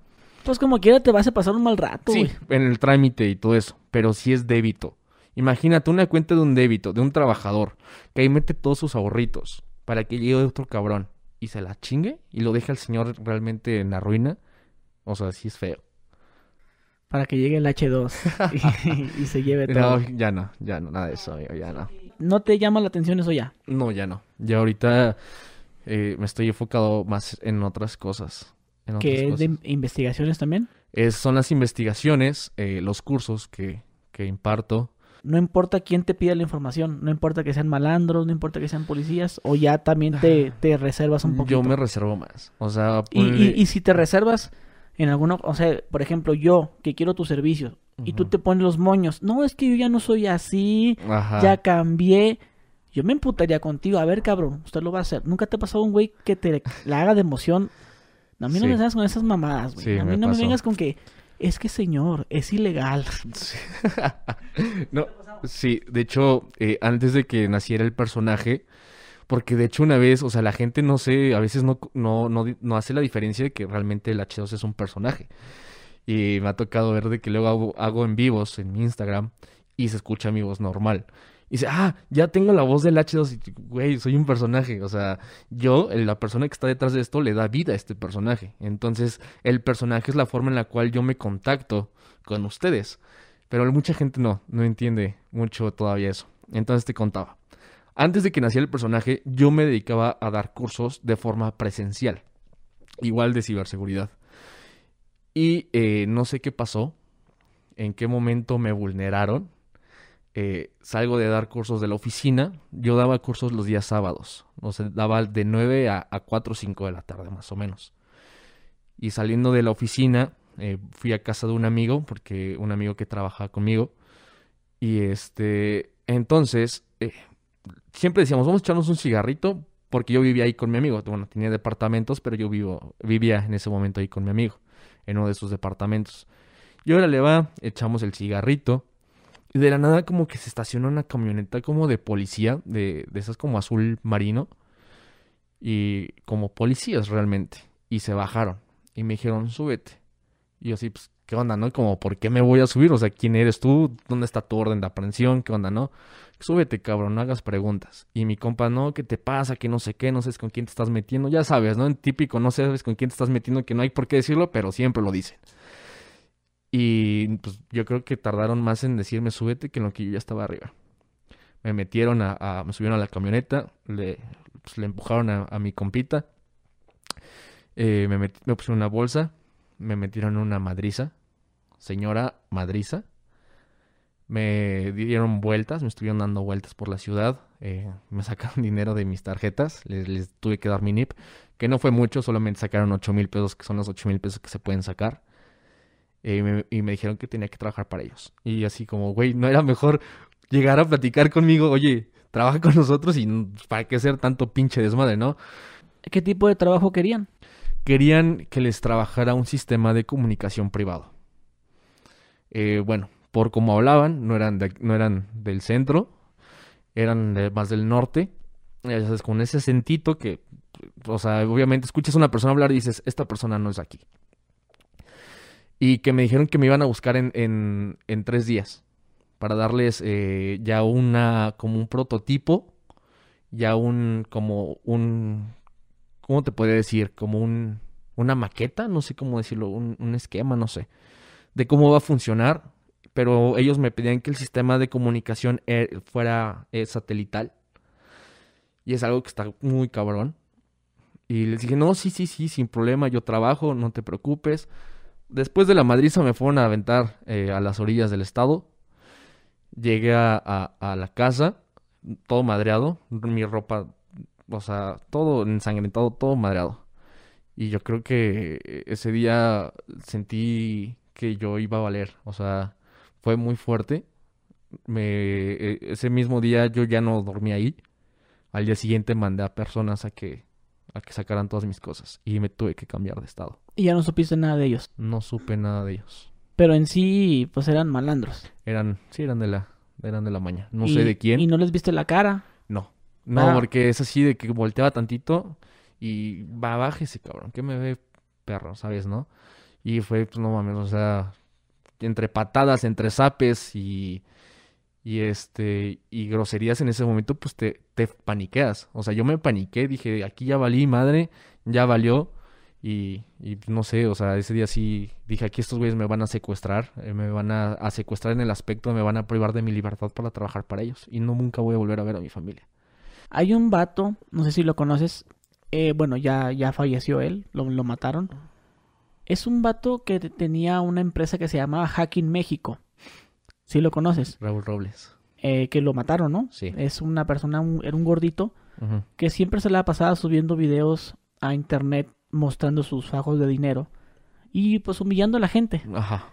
Pues como quiera te vas a pasar un mal rato, Sí, en el trámite y todo eso, pero si es débito. Imagínate una cuenta de un débito, de un trabajador, que ahí mete todos sus ahorritos para que llegue otro cabrón y se la chingue y lo deje al señor realmente en la ruina. O sea, sí es feo. Para que llegue el H2 y, y se lleve No, todo. ya no, ya no, nada de eso, amigo, ya no. ¿No te llama la atención eso ya? No, ya no. Ya ahorita eh, me estoy enfocado más en otras cosas. En otras Que es de cosas. investigaciones también. Es- son las investigaciones, eh, los cursos que, que imparto. No importa quién te pida la información, no importa que sean malandros, no importa que sean policías, o ya también te, te reservas un poquito. Yo me reservo más. O sea, y, y si te reservas en alguno, o sea, por ejemplo, yo que quiero tus servicios y tú te pones los moños, no, es que yo ya no soy así, Ajá. ya cambié. Yo me emputaría contigo. A ver, cabrón, usted lo va a hacer. ¿Nunca te ha pasado un güey que te la haga de emoción? No, a mí no me vengas con esas mamadas, güey. Sí, a mí me no me vengas con que es que, señor, es ilegal. Sí. no, sí, de hecho, eh, antes de que naciera el personaje, porque de hecho una vez, o sea, la gente no sé, a veces no, no, no, no hace la diferencia de que realmente el H2 es un personaje. Y me ha tocado ver de que luego hago, hago en vivos en mi Instagram y se escucha mi voz normal. Y dice, ah, ya tengo la voz del H2 y, güey, soy un personaje. O sea, yo, la persona que está detrás de esto, le da vida a este personaje. Entonces, el personaje es la forma en la cual yo me contacto con ustedes. Pero mucha gente no, no entiende mucho todavía eso. Entonces te contaba. Antes de que naciera el personaje, yo me dedicaba a dar cursos de forma presencial. Igual de ciberseguridad. Y eh, no sé qué pasó, en qué momento me vulneraron. Eh, salgo de dar cursos de la oficina. Yo daba cursos los días sábados. O sea, daba de 9 a, a 4 o 5 de la tarde, más o menos. Y saliendo de la oficina, eh, fui a casa de un amigo, porque un amigo que trabajaba conmigo. Y este, entonces, siempre decíamos, vamos a echarnos un cigarrito, porque yo vivía ahí con mi amigo. Bueno, tenía departamentos, pero yo vivo, vivía en ese momento ahí con mi amigo, en uno de sus departamentos. Y ahora le va, echamos el cigarrito. Y de la nada como que se estaciona una camioneta como de policía, de, de esas como azul marino. Y como policías realmente. Y se bajaron. Y me dijeron, súbete. Y yo así, pues, ¿qué onda, no? Como, ¿por qué me voy a subir? O sea, ¿quién eres tú? ¿Dónde está tu orden de aprehensión? ¿Qué onda, no? Súbete, cabrón, no hagas preguntas. Y mi compa, no, ¿qué te pasa? Que no sé qué, no sabes con quién te estás metiendo. Ya sabes, ¿no? En típico, no sabes con quién te estás metiendo, que no hay por qué decirlo, pero siempre lo dicen. Y pues yo creo que tardaron más en decirme súbete que en lo que yo ya estaba arriba. Me metieron a, me subieron a la camioneta, le, pues, le empujaron a, mi compita, eh, me, me pusieron una bolsa, me metieron una madriza, señora madriza, me dieron vueltas, me estuvieron dando vueltas por la ciudad, eh, me sacaron dinero de mis tarjetas, les, tuve que dar mi NIP, que no fue mucho, solamente sacaron 8 mil pesos, que son los 8 mil pesos que se pueden sacar. Eh, y me dijeron que tenía que trabajar para ellos. Y así como, güey, no era mejor llegar a platicar conmigo, oye, trabaja con nosotros y para qué hacer tanto pinche desmadre, ¿no? ¿Qué tipo de trabajo querían? Querían que les trabajara un sistema de comunicación privado. Eh, bueno, por cómo hablaban, no eran, no eran del centro, eran más del norte. Con ese acentito que, o sea, obviamente escuchas a una persona hablar y dices, esta persona no es aquí y que me dijeron que me iban a buscar en, en, tres días para darles eh, ya una, como un prototipo, ya un, como un, ¿cómo te podría decir? Como un, una maqueta, no sé cómo decirlo, un, un esquema, no sé, de cómo va a funcionar, pero ellos me pedían que el sistema de comunicación eh, fuera eh, satelital. Y es algo que está muy cabrón. Y les dije, no, sí, sí, sí, sin problema, yo trabajo, no te preocupes. Después de la madriza me fueron a aventar eh, a las orillas del estado. Llegué a, la casa, todo madreado, mi ropa, o sea, todo ensangrentado, todo madreado. Y yo creo que ese día sentí que yo iba a valer, o sea, fue muy fuerte. Me, e, ese mismo día yo ya no dormí ahí. Al día siguiente mandé a personas a que a que sacaran todas mis cosas y me tuve que cambiar de estado. ¿Y ya no supiste nada de ellos? No supe nada de ellos. Pero en sí, pues eran malandros. Eran, sí, eran de la, eran de la maña. No sé de quién. ¿Y no les viste la cara? No. Porque es así de que volteaba tantito y va, bájese, cabrón, que me ve perro, ¿sabes, no? Y fue, pues no mames, o sea, entre patadas, entre zapes y y este y groserías en ese momento pues te, te paniqueas. O sea yo me paniqué dije aquí ya valí madre ya valió. Y, y no sé o sea ese día sí dije aquí estos güeyes me van a secuestrar eh, me van a, secuestrar en el aspecto me van a privar de mi libertad para trabajar para ellos. Y no nunca voy a volver a ver a mi familia hay un vato no sé si lo conoces eh, bueno ya ya falleció él lo, lo mataron es un vato que tenía una empresa que se llamaba Hacking México Sí lo conoces. Raúl Robles. Eh, que lo mataron, ¿no? Sí. Es una persona, era un gordito, que siempre se la pasaba subiendo videos a internet mostrando sus fajos de dinero y pues humillando a la gente. Ajá.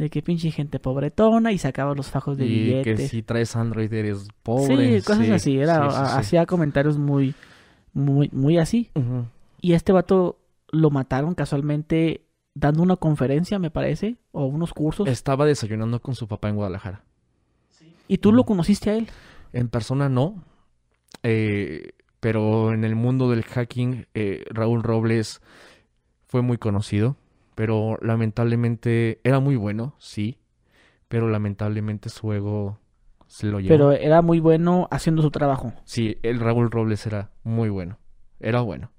De que pinche gente pobretona y sacaba los fajos de y que si traes Android eres pobre. Sí, cosas así. Era, hacía comentarios muy, muy, muy así. Y este vato lo mataron casualmente dando una conferencia, me parece, o unos cursos. Estaba desayunando con su papá en Guadalajara. ¿Y tú lo conociste a él? En persona no, eh, pero en el mundo del hacking, eh, Raúl Robles fue muy conocido, pero lamentablemente era muy bueno, sí, pero lamentablemente su ego se lo llevó. Pero era muy bueno haciendo su trabajo. Sí, el Raúl Robles era muy bueno, era bueno,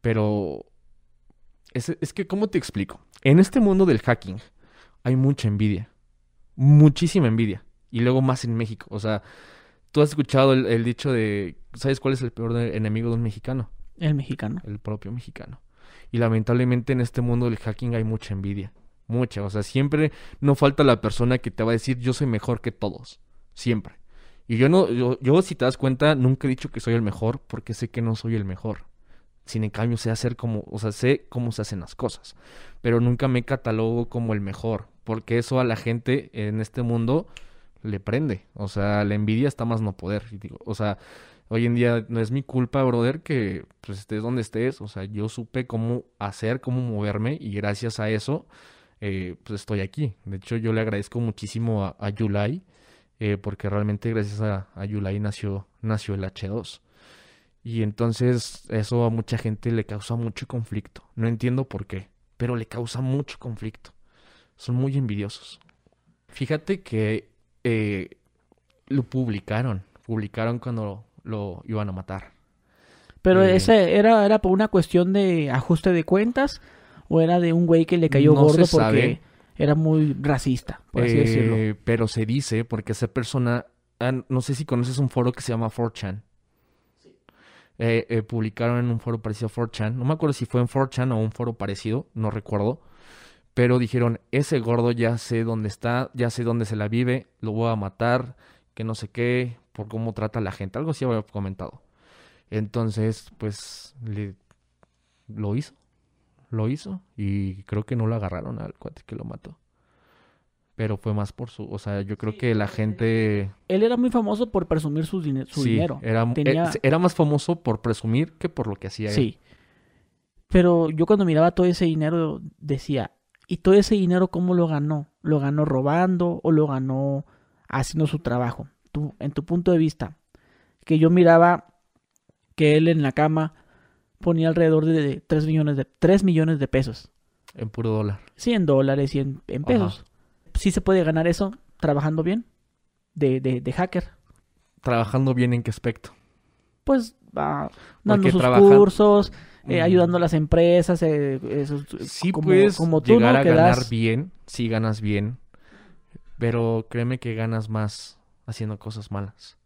pero es, que, ¿cómo te explico? En este mundo del hacking hay mucha envidia. Muchísima envidia. Y luego más en México. O sea, tú has escuchado el, dicho de, ¿sabes cuál es el peor enemigo de un mexicano? El mexicano. El propio mexicano. Y lamentablemente en este mundo del hacking hay mucha envidia. Mucha. O sea, siempre no falta la persona que te va a decir yo soy mejor que todos. Siempre. Y yo no, yo, yo si te das cuenta, nunca he dicho que soy el mejor porque sé que no soy el mejor. Sin en cambio sé hacer como, o sea, sé cómo se hacen las cosas. Pero nunca me catalogo como el mejor. Porque eso a la gente en este mundo le prende. O sea, la envidia está más no poder. o sea, hoy en día no es mi culpa, brother, que pues estés donde estés. O sea, yo supe cómo hacer, cómo moverme y gracias a eso, eh, pues estoy aquí. De hecho, yo le agradezco muchísimo a, Yulai, eh, porque realmente gracias a, a Yulai nació, nació el H2. Y entonces eso a mucha gente le causa mucho conflicto. No entiendo por qué, pero le causa mucho conflicto. Son muy envidiosos. Fíjate que eh, lo publicaron. Publicaron cuando lo iban a matar. Pero Eh. ese era, era por una cuestión de ajuste de cuentas o era de un güey que le cayó No gordo porque sabe. era muy racista, por así Eh, decirlo. Pero se dice, porque esa persona, ah, no sé si conoces un foro que se llama 4chan. Eh, eh, publicaron en un foro parecido a 4chan. No me acuerdo si fue en 4chan o un foro parecido, no recuerdo. Pero dijeron, ese gordo ya sé dónde está, ya sé dónde se la vive, lo voy a matar, que no sé qué, por cómo trata a la gente. Algo así había comentado. Entonces, pues, le, lo hizo. Lo hizo. Y creo que no lo agarraron al cuate que lo mató. Pero fue más por su... O sea, yo creo que la gente... Él era muy famoso por presumir su, su sí, dinero. Era, Tenía- eh, era más famoso por presumir que por lo que hacía él. Sí. Pero yo cuando miraba todo ese dinero decía, ¿y todo ese dinero cómo lo ganó? ¿Lo ganó robando o lo ganó haciendo su trabajo? Tú, en tu punto de vista, que yo miraba que él en la cama ponía alrededor de 3 millones de, 3 millones de pesos. En puro dólar. 100 dólares y en, en pesos. ¿Sí se puede ganar eso trabajando bien? De, de, de hacker. ¿Trabajando bien en qué aspecto? Pues va dando Porque sus trabajan- cursos, eh, Mm. ayudando a las empresas. eh, esos- Sí como, puedes como tú, llegar ¿no? a Que ganar das- bien, sí ganas bien, pero créeme que ganas más haciendo cosas malas.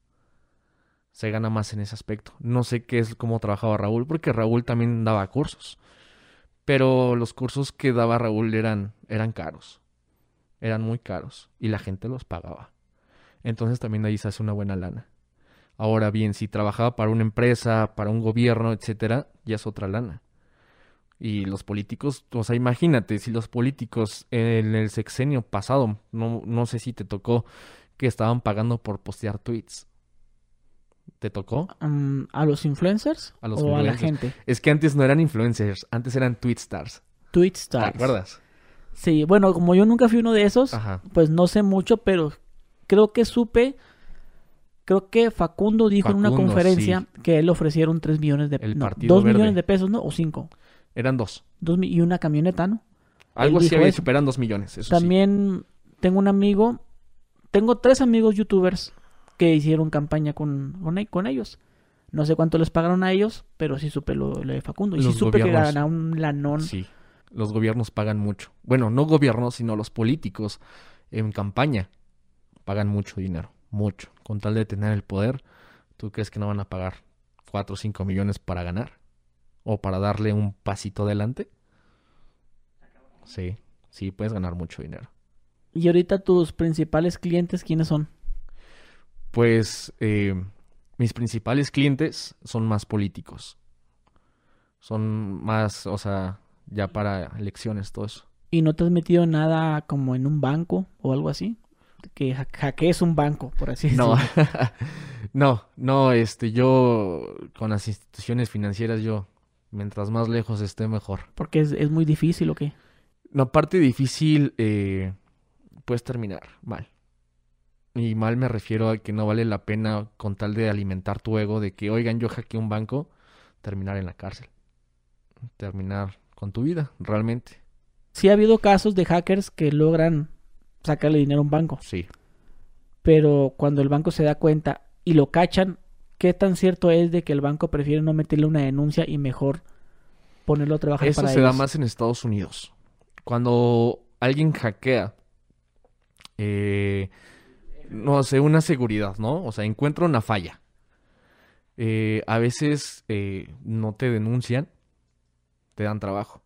Se gana más en ese aspecto. No sé qué es cómo trabajaba Raúl, porque Raúl también daba cursos. Pero los cursos que daba Raúl eran, eran caros. Eran muy caros. Y la gente los pagaba. Entonces también ahí se hace una buena lana. Ahora bien, si trabajaba para una empresa, para un gobierno, etcétera, ya es otra lana. Y los políticos, o sea, imagínate, si los políticos en el sexenio pasado, no, no sé si te tocó, que estaban pagando por postear tweets. ¿Te tocó? a los influencers A los o a la influencers. gente. Es que antes no eran influencers, antes eran tweet stars. Tweet ¿Te stars. acuerdas? Sí, bueno, como yo nunca fui uno de esos, Ajá. pues no sé mucho, pero creo que supe, creo que Facundo dijo en una conferencia que él le ofrecieron 3 millones de El no, Partido 2 Verde. millones de pesos, ¿no? O 5. Eran dos. y una camioneta, ¿no? Algo así había superan dos millones. Eso sí. También tengo un amigo, tengo tres amigos youtubers que hicieron campaña con, con, e- con ellos. No sé cuánto les pagaron a ellos, pero sí supe lo, lo de Facundo. Y sí Los supe que gobiernos. gana un lanón. Sí, los gobiernos pagan mucho. Bueno, no gobiernos, sino los políticos en campaña pagan mucho dinero, mucho. Con tal de tener el poder, ¿tú crees que no van a pagar 4 o 5 millones para ganar? ¿O para darle un pasito adelante? Sí, sí, puedes ganar mucho dinero. Y ahorita tus principales clientes, ¿quiénes son? Pues eh, mis principales clientes son más políticos. Son más, o sea, ya para elecciones, todo eso. ¿Y no te has metido nada como en un banco o algo así? Que ha- hackees un banco, por así No, decirlo. no, no, este, yo con las instituciones financieras, yo, mientras más lejos esté, mejor. Porque es, es muy difícil o qué. No, parte difícil, eh, puedes terminar mal. Y mal me refiero a que no vale la pena con tal de alimentar tu ego de que, oigan, yo hackeé un banco, terminar en la cárcel. Terminar con tu vida, realmente. Sí ha habido casos de hackers que logran sacarle dinero a un banco. Sí. pero cuando el banco se da cuenta y lo cachan, ¿qué tan cierto es de que el banco prefiere no meterle una denuncia y mejor ponerlo a trabajar Eso para se da más en Estados Unidos. Cuando alguien hackea, eh, no sé, una seguridad, ¿no? O sea, encuentra una falla. Eh, a veces eh, no te denuncian, te dan trabajo.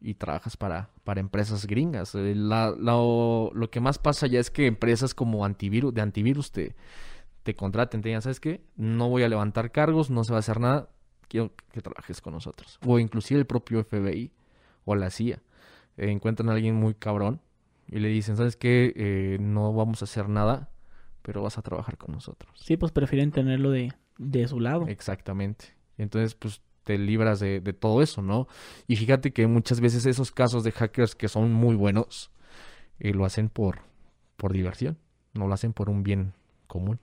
Y trabajas para, para empresas gringas. Lo, que más pasa ya es que empresas como antivirus, de antivirus te, te contraten, te digan, ¿sabes qué? No voy a levantar cargos, no se va a hacer nada, quiero que trabajes con nosotros. O inclusive el propio FBI o la CIA. encuentran a alguien muy cabrón y le dicen, ¿sabes qué? Eh, no vamos a hacer nada, pero vas a trabajar con nosotros. Sí, pues prefieren tenerlo de, de su lado. Exactamente. Entonces, pues te libras de, de todo eso, ¿no? Y fíjate que muchas veces esos casos de hackers que son muy buenos, eh, lo hacen por, por diversión, no lo hacen por un bien común.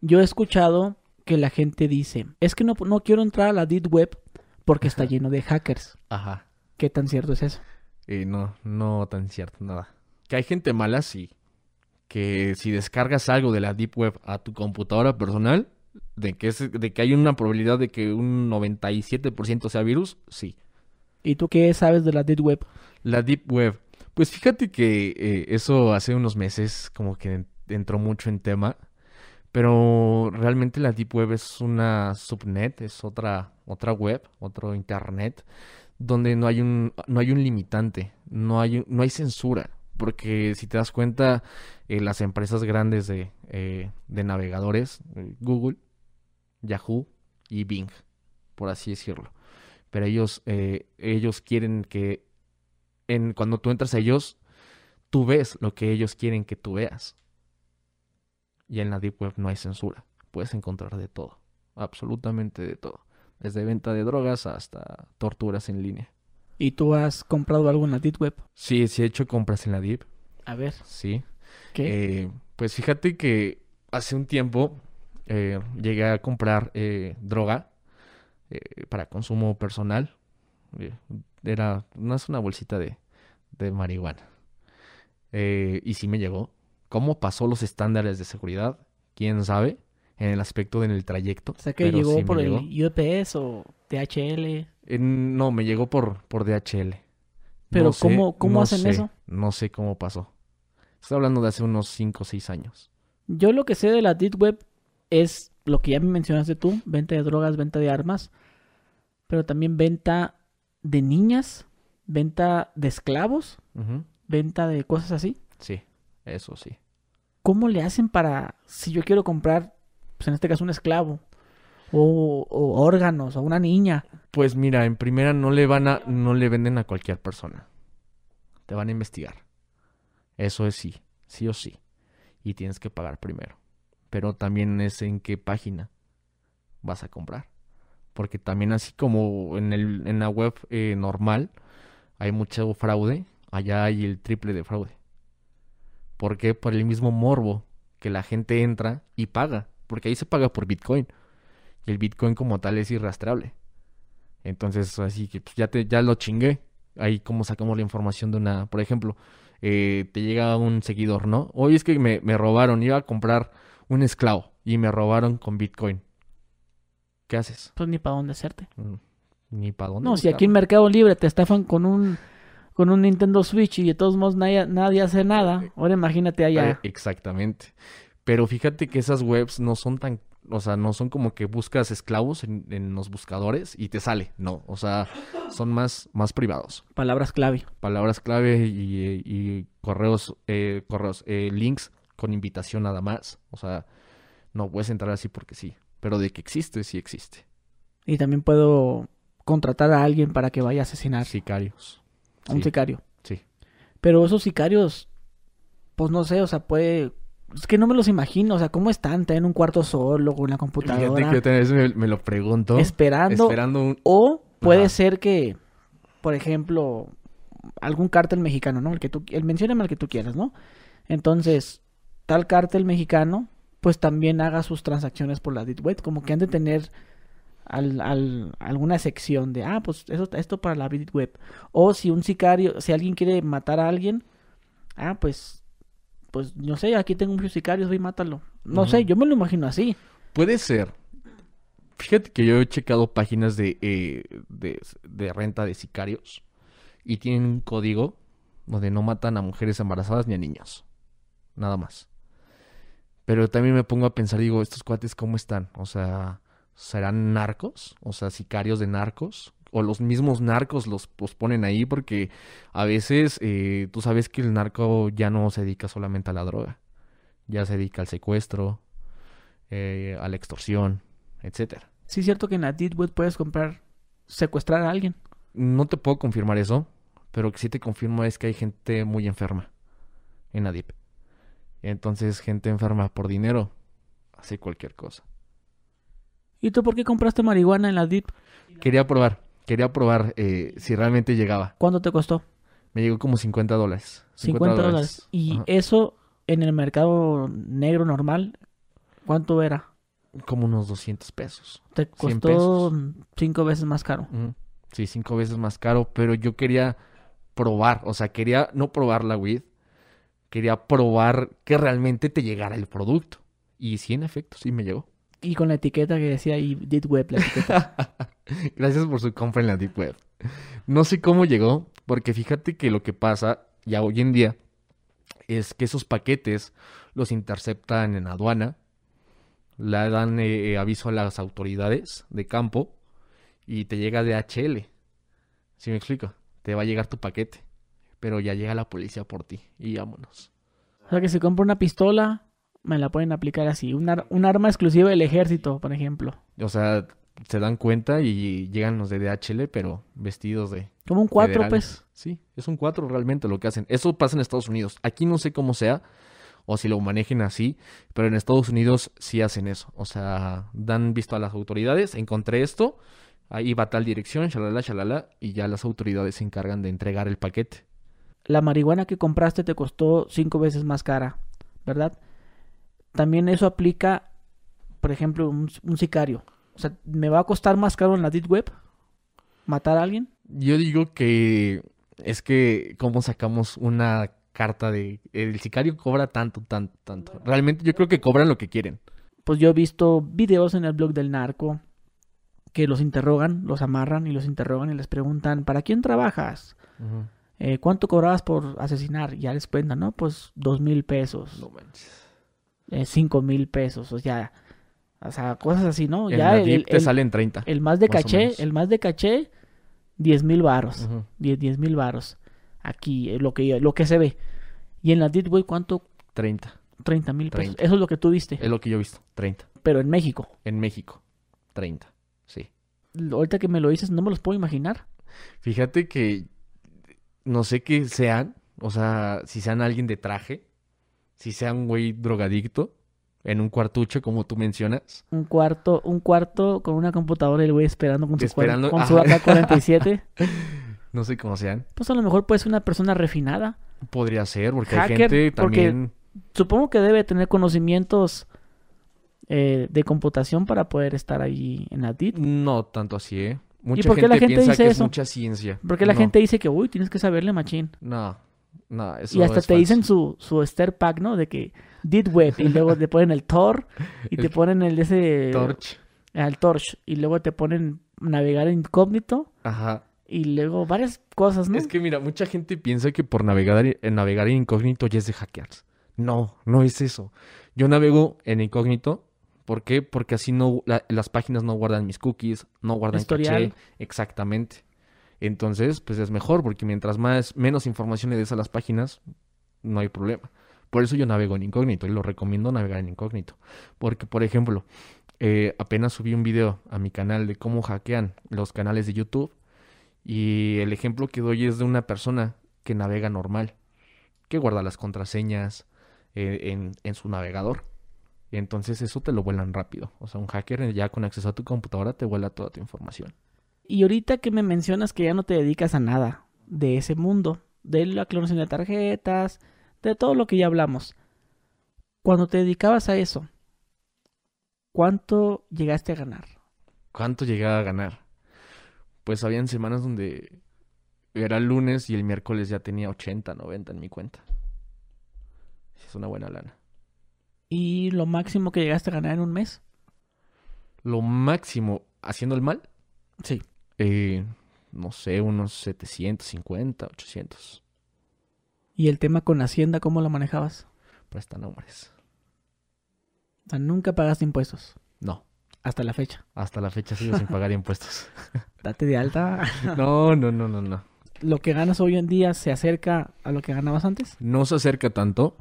Yo he escuchado que la gente dice, es que no, no quiero entrar a la Deep Web porque está lleno de hackers. Ajá. ¿Qué tan cierto es eso? Eh, no, no tan cierto, nada. Que hay gente mala, sí. Que si descargas algo de la Deep Web a tu computadora personal, de que, es, de que hay una probabilidad de que un 97% sea virus, sí. ¿Y tú qué sabes de la Deep Web? La Deep Web. Pues fíjate que eh, eso hace unos meses como que en- entró mucho en tema. Pero realmente la Deep Web es una subnet, es otra, otra web, otro internet, donde no hay un, no hay un limitante, no hay, no hay censura. Porque si te das cuenta, eh, las empresas grandes de, eh, de navegadores, eh, Google, Yahoo y Bing, por así decirlo. Pero ellos, ellos quieren que cuando tú entras a ellos, tú ves lo que ellos quieren que tú veas. Y en la Deep Web no hay censura. Puedes encontrar de todo. Absolutamente de todo. Desde venta de drogas hasta torturas en línea. ¿Y tú has comprado algo en la Deep Web? Sí, sí he hecho compras en la Deep. A ver, Sí. ¿qué? Eh, pues fíjate que hace un tiempo eh, llegué a comprar eh, droga para consumo personal. Era es una bolsita de, de marihuana. Y sí me llegó. ¿Cómo pasó los estándares de seguridad? ¿Quién sabe? En el aspecto en el trayecto. o sea, que llegó sí por llegó. el UPS o DHL. Eh, no, me llegó por, por DHL. Pero No sé, ¿cómo- cómo no hacen sé, eso? No sé cómo pasó. Estoy hablando de hace unos 5 o 6 años. Yo lo que sé de la Deep Web es lo que ya me mencionaste tú, venta de drogas, venta de armas, pero también venta de niñas, venta de esclavos, venta de cosas así. Sí, eso sí. ¿Cómo le hacen para, si yo quiero comprar, pues en este caso un esclavo, o, órganos, o una niña? Pues mira, en primera no le van a, no le venden a cualquier persona. Te van a investigar. Eso es sí, sí o sí. Y tienes que pagar primero. Pero también es en qué página vas a comprar. Porque también así como en el, en la web eh, normal hay mucho fraude, allá hay el triple de fraude. ¿Por qué? Por el mismo morbo que la gente entra y paga. Porque ahí se paga por Bitcoin. Y el Bitcoin como tal es irrastreable. Entonces, así que pues, ya te, ya lo chingué. Ahí como sacamos la información de una, por ejemplo, eh, te llega un seguidor, ¿no? Hoy es que me, me robaron, iba a comprar un esclavo y me robaron con Bitcoin. ¿Qué haces? Pues ni para dónde hacerte. Mm, Ni para dónde. No, si aquí en. Mercado Libre te estafan con un con un Nintendo Switch y de todos modos nadie, nadie hace nada, ahora imagínate Eh, allá. exactamente. Pero fíjate que esas webs no son tan, o sea, no son como que buscas esclavos en, en los buscadores y te sale. No, o sea, son más, más privados. Palabras clave. palabras clave y, y correos, eh, correos, eh, links con invitación nada más. O sea, no puedes entrar así porque sí. Pero de que existe, sí existe. Y también puedo contratar a alguien para que vaya a asesinar Sicarios. a un Sí, sicario. sí. Pero esos sicarios, pues no sé, o sea, puede... Es que no me los imagino, o sea, ¿cómo están? Están en un cuarto solo, con la Fíjate computadora, que otra vez me, me lo pregunto. esperando. Esperando un... O puede Ajá. ser que, por ejemplo, algún cártel mexicano, ¿no? El que tú, el mencióname el que tú quieras, ¿no? Entonces, tal cártel mexicano, pues también haga sus transacciones por la Deep Web, como que han de tener al, al- alguna sección de, ah, pues eso, esto para la Deep Web. O si un sicario, si alguien quiere matar a alguien, ah, pues, pues, no sé, aquí tengo muchos sicarios, voy y mátalo. No sé, yo me lo imagino así. Puede ser. Fíjate que yo he checado páginas de, eh, de, de renta de sicarios y tienen un código donde no matan a mujeres embarazadas ni a niños. Nada más. Pero también me pongo a pensar, digo, estos cuates, ¿cómo están? O sea, ¿serán narcos? O sea, sicarios de narcos. O los mismos narcos los, los ponen ahí porque a veces eh, tú sabes que el narco ya no se dedica solamente a la droga. Ya se dedica al secuestro, eh, a la extorsión, etcétera. Sí es cierto que en la Deep Web puedes comprar, secuestrar a alguien. No te puedo confirmar eso, pero que sí te confirmo es que hay gente muy enferma en la Deep. Entonces, gente enferma por dinero hace cualquier cosa. ¿Y tú por qué compraste marihuana en la Deep? Quería probar, quería probar eh, si realmente llegaba. ¿Cuánto te costó? Me llegó como 50 dólares. 50 dólares. Y Ajá. eso en el mercado negro normal, ¿cuánto era? Como unos 200 pesos. Te 100 costó pesos. cinco veces más caro. Sí, cinco veces más caro, pero yo quería probar, o sea, quería no probar la weed, quería probar que realmente te llegara el producto. Y sí, en efecto, sí me llegó. Y con la etiqueta que decía ahí, Deep Web, la etiqueta. Gracias por su compra en la Deep Web. No sé cómo llegó, porque fíjate que lo que pasa ya hoy en día es que esos paquetes los interceptan en aduana, le dan eh, eh, aviso a las autoridades de campo y te llega DHL. ¿Sí me explico? Te va a llegar tu paquete, pero ya llega la policía por ti y vámonos. o sea que si compro una pistola, me la pueden aplicar así. Un, ar- un arma exclusiva del ejército, por ejemplo. O sea, se dan cuenta y llegan los de DHL, pero vestidos de Como un 4, federales. pues. Sí, es un 4 realmente lo que hacen. Eso pasa en Estados Unidos. Aquí no sé cómo sea o si lo manejen así, pero en Estados Unidos sí hacen eso. O sea, dan visto a las autoridades, encontré esto, ahí va tal dirección, shalala, shalala, y ya las autoridades se encargan de entregar el paquete. La marihuana que compraste te costó cinco veces más cara, ¿verdad? También eso aplica, por ejemplo, un, un sicario. O sea, ¿me va a costar más caro en la Deep Web matar a alguien? Yo digo que es que cómo sacamos una carta de el sicario cobra tanto, tanto, tanto. Realmente yo creo que cobran lo que quieren. Pues yo he visto videos en el blog del narco que los interrogan, los amarran y los interrogan y les preguntan, ¿para quién trabajas? Eh, ¿Cuánto cobrabas por asesinar? Y ya les cuentan, ¿no? Pues dos mil pesos, No manches. Eh, cinco mil pesos, o sea, o sea, cosas así, ¿no? En ya la el, te salen 30. el más de más caché, el más de caché, diez mil varos, Ujú. diez mil varos. Aquí, eh, lo que, lo que se ve. Y en la Deep Web, ¿cuánto? 30. 30 mil pesos. 30. Eso es lo que tú viste. Es lo que yo he visto. 30. Pero en México. En México. 30. Sí. Ahorita que me lo dices, no me los puedo imaginar. Fíjate que no sé qué sean. O sea, si sean alguien de traje. Si sean un güey drogadicto. En un cuartucho, como tú mencionas. Un cuarto, un cuarto con una computadora y el güey esperando con su, Esperando, con su ajá. AK-47. No sé cómo sean. Pues a lo mejor puede ser una persona refinada. Podría ser, porque hay Hacker, gente porque- también. Supongo que debe tener conocimientos eh, de computación para poder estar ahí en la DIT. No tanto así, ¿eh? Mucha por qué la gente piensa dice que eso? es mucha ciencia. Porque la No, gente dice que, uy, tienes que saberle machín. No, no, eso Y hasta es te falso. dicen su, su Star Pack, ¿no? De que did web y luego te ponen el Tor y te ponen el ese... Torch. El Torch y luego te ponen navegar incógnito Ajá. y luego varias cosas, ¿no? Es que mira, mucha gente piensa que por navegar, navegar en incógnito ya es de hackers. No, no es eso. Yo navego en incógnito. ¿Por qué? Porque así no la- las páginas no guardan mis cookies, no guardan Historial. caché. Exactamente. Entonces, pues es mejor porque mientras más menos información le des a las páginas, no hay problema. Por eso yo navego en incógnito y lo recomiendo navegar en incógnito. Porque, por ejemplo, eh, apenas subí un video a mi canal de cómo hackean los canales de YouTube y el ejemplo que doy es de una persona que navega normal, que guarda las contraseñas eh, en, en su navegador. Entonces eso te lo vuelan rápido. O sea, un hacker ya con acceso a tu computadora te vuela toda tu información. Y ahorita que me mencionas que ya no te dedicas a nada de ese mundo, de la clonación de tarjetas, de todo lo que ya hablamos. Cuando te dedicabas a eso, ¿cuánto llegaste a ganar? ¿Cuánto llegaba a ganar? Pues habían semanas donde era el lunes y el miércoles ya tenía 80, 90 en mi cuenta. Es una buena lana. ¿Y lo máximo que llegaste a ganar en un mes? Lo máximo haciendo el mal, Sí. Eh, no sé, unos 750, 800. ¿Y el tema con Hacienda, cómo lo manejabas? Prestanombres. O sea, nunca pagaste impuestos. No, Hasta la fecha. hasta la fecha sigo sin pagar impuestos. Date de alta. No, no, no, no, no. ¿Lo que ganas hoy en día se acerca a lo que ganabas antes? No se acerca tanto,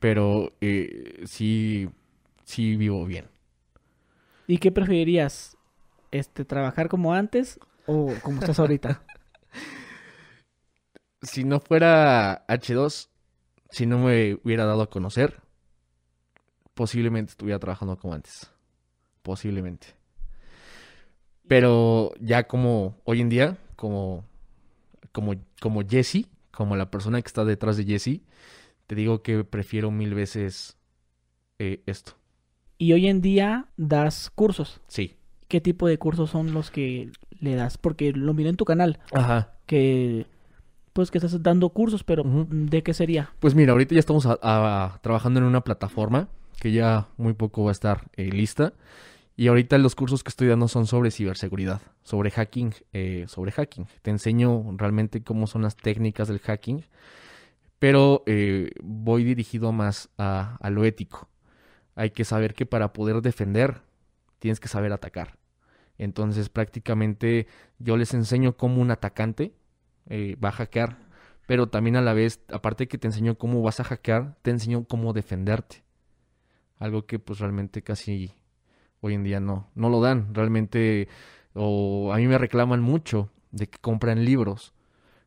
pero eh, sí, sí vivo bien. ¿Y qué preferirías? Este, ¿Trabajar como antes o como estás ahorita? Si no fuera H2, si no me hubiera dado a conocer, posiblemente estuviera trabajando como antes. Posiblemente. Pero ya como hoy en día, como, como, como Jesse, como la persona que está detrás de Jesse, te digo que prefiero mil veces eh, esto. Y hoy en día das cursos. Sí. ¿Qué tipo de cursos son los que le das? Porque lo miré en tu canal, Ajá. que pues que estás dando cursos, pero. ¿de qué sería? Pues mira, ahorita ya estamos a- a- trabajando en una plataforma que ya muy poco va a estar eh, lista. Y ahorita los cursos que estoy dando son sobre ciberseguridad, sobre hacking, eh, sobre hacking. Te enseño realmente cómo son las técnicas del hacking, pero eh, voy dirigido más a, a lo ético. Hay que saber que para poder defender tienes que saber atacar. Entonces prácticamente yo les enseño cómo un atacante eh, va a hackear, pero también a la vez, aparte de que te enseño cómo vas a hackear, te enseño cómo defenderte. Algo que pues realmente casi hoy en día no, no lo dan. Realmente, o a mí me reclaman mucho de que compran libros.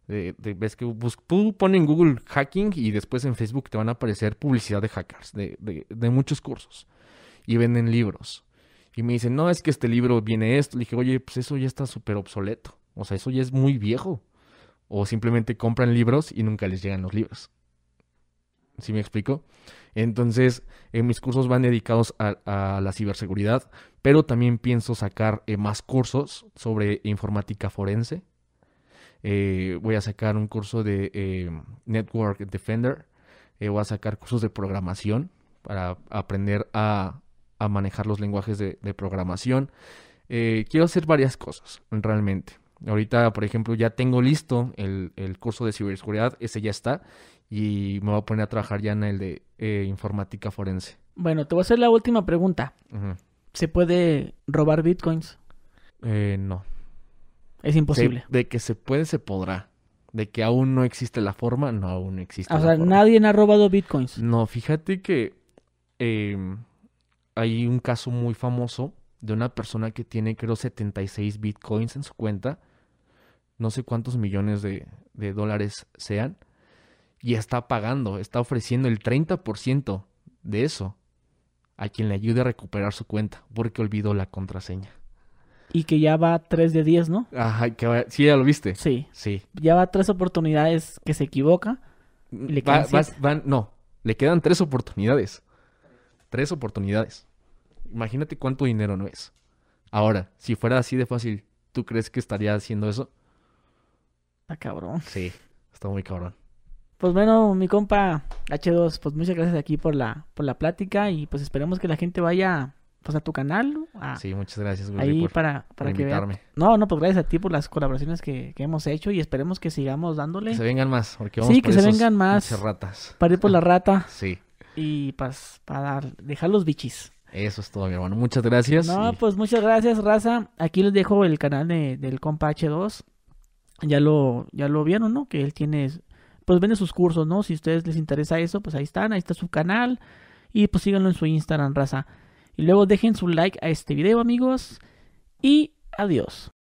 De, ves que tú pones en Google hacking y después en Facebook te van a aparecer publicidad de hackers, de muchos cursos. Y venden libros. Y me dicen, no, es que este libro viene esto. Le dije, oye, pues eso ya está súper obsoleto. O sea, eso ya es muy viejo. O simplemente compran libros y nunca les llegan los libros. ¿Sí me explico? Entonces, eh, mis cursos van dedicados a, la ciberseguridad, pero también pienso sacar eh, más cursos sobre informática forense. Eh, voy a sacar un curso de eh, Network Defender. Voy a sacar cursos de programación para aprender a, a manejar los lenguajes de, de programación. Eh, quiero hacer varias cosas, realmente. Ahorita, por ejemplo, ya tengo listo el, el curso de ciberseguridad, ese ya está, y me voy a poner a trabajar ya en el de eh, informática forense. Bueno, te voy a hacer la última pregunta. ¿Se puede robar bitcoins? Eh, no. Es Se- imposible. de que se puede, se podrá. De que aún no existe la forma, no, aún no existe o la sea, forma. nadie ha robado bitcoins. No, fíjate que eh, hay un caso muy famoso de una persona que tiene, creo, 76 bitcoins en su cuenta. No sé cuántos millones de, de dólares sean. Y está pagando, está ofreciendo el 30% de eso a quien le ayude a recuperar su cuenta porque olvidó la contraseña. Y que ya va 3 de 10, ¿no? Ajá, que va- sí, ya lo viste. Sí. Sí. Ya va tres oportunidades que se equivoca. le Va- no, le quedan tres oportunidades. Tres oportunidades. Imagínate cuánto dinero no es. Ahora, si fuera así de fácil, ¿tú crees que estaría haciendo eso? Está cabrón. Sí, está muy cabrón. Pues bueno, mi compa H2, pues muchas gracias aquí por la, por la plática y pues esperemos que la gente vaya pues a tu canal, Sí, muchas gracias, Gurri, ahí por, para, por para que invitarme. No, no, pues gracias a ti por las colaboraciones que, que hemos hecho y esperemos que sigamos dándole Que se vengan más, porque vamos Sí, por que se vengan más. ratas. para ir por la rata Sí, y pues para dejar los bichis. Eso es todo, mi hermano. Muchas gracias. No, y- pues muchas gracias, raza. Aquí les dejo el canal de- del compa H2. Ya lo, ya lo vieron, ¿no? Que él tiene, pues vende sus cursos, ¿no? Si a ustedes les interesa eso, pues ahí están, ahí está su canal. Y pues síganlo en su Instagram, raza. Y luego dejen su like a este video, amigos. Y adiós.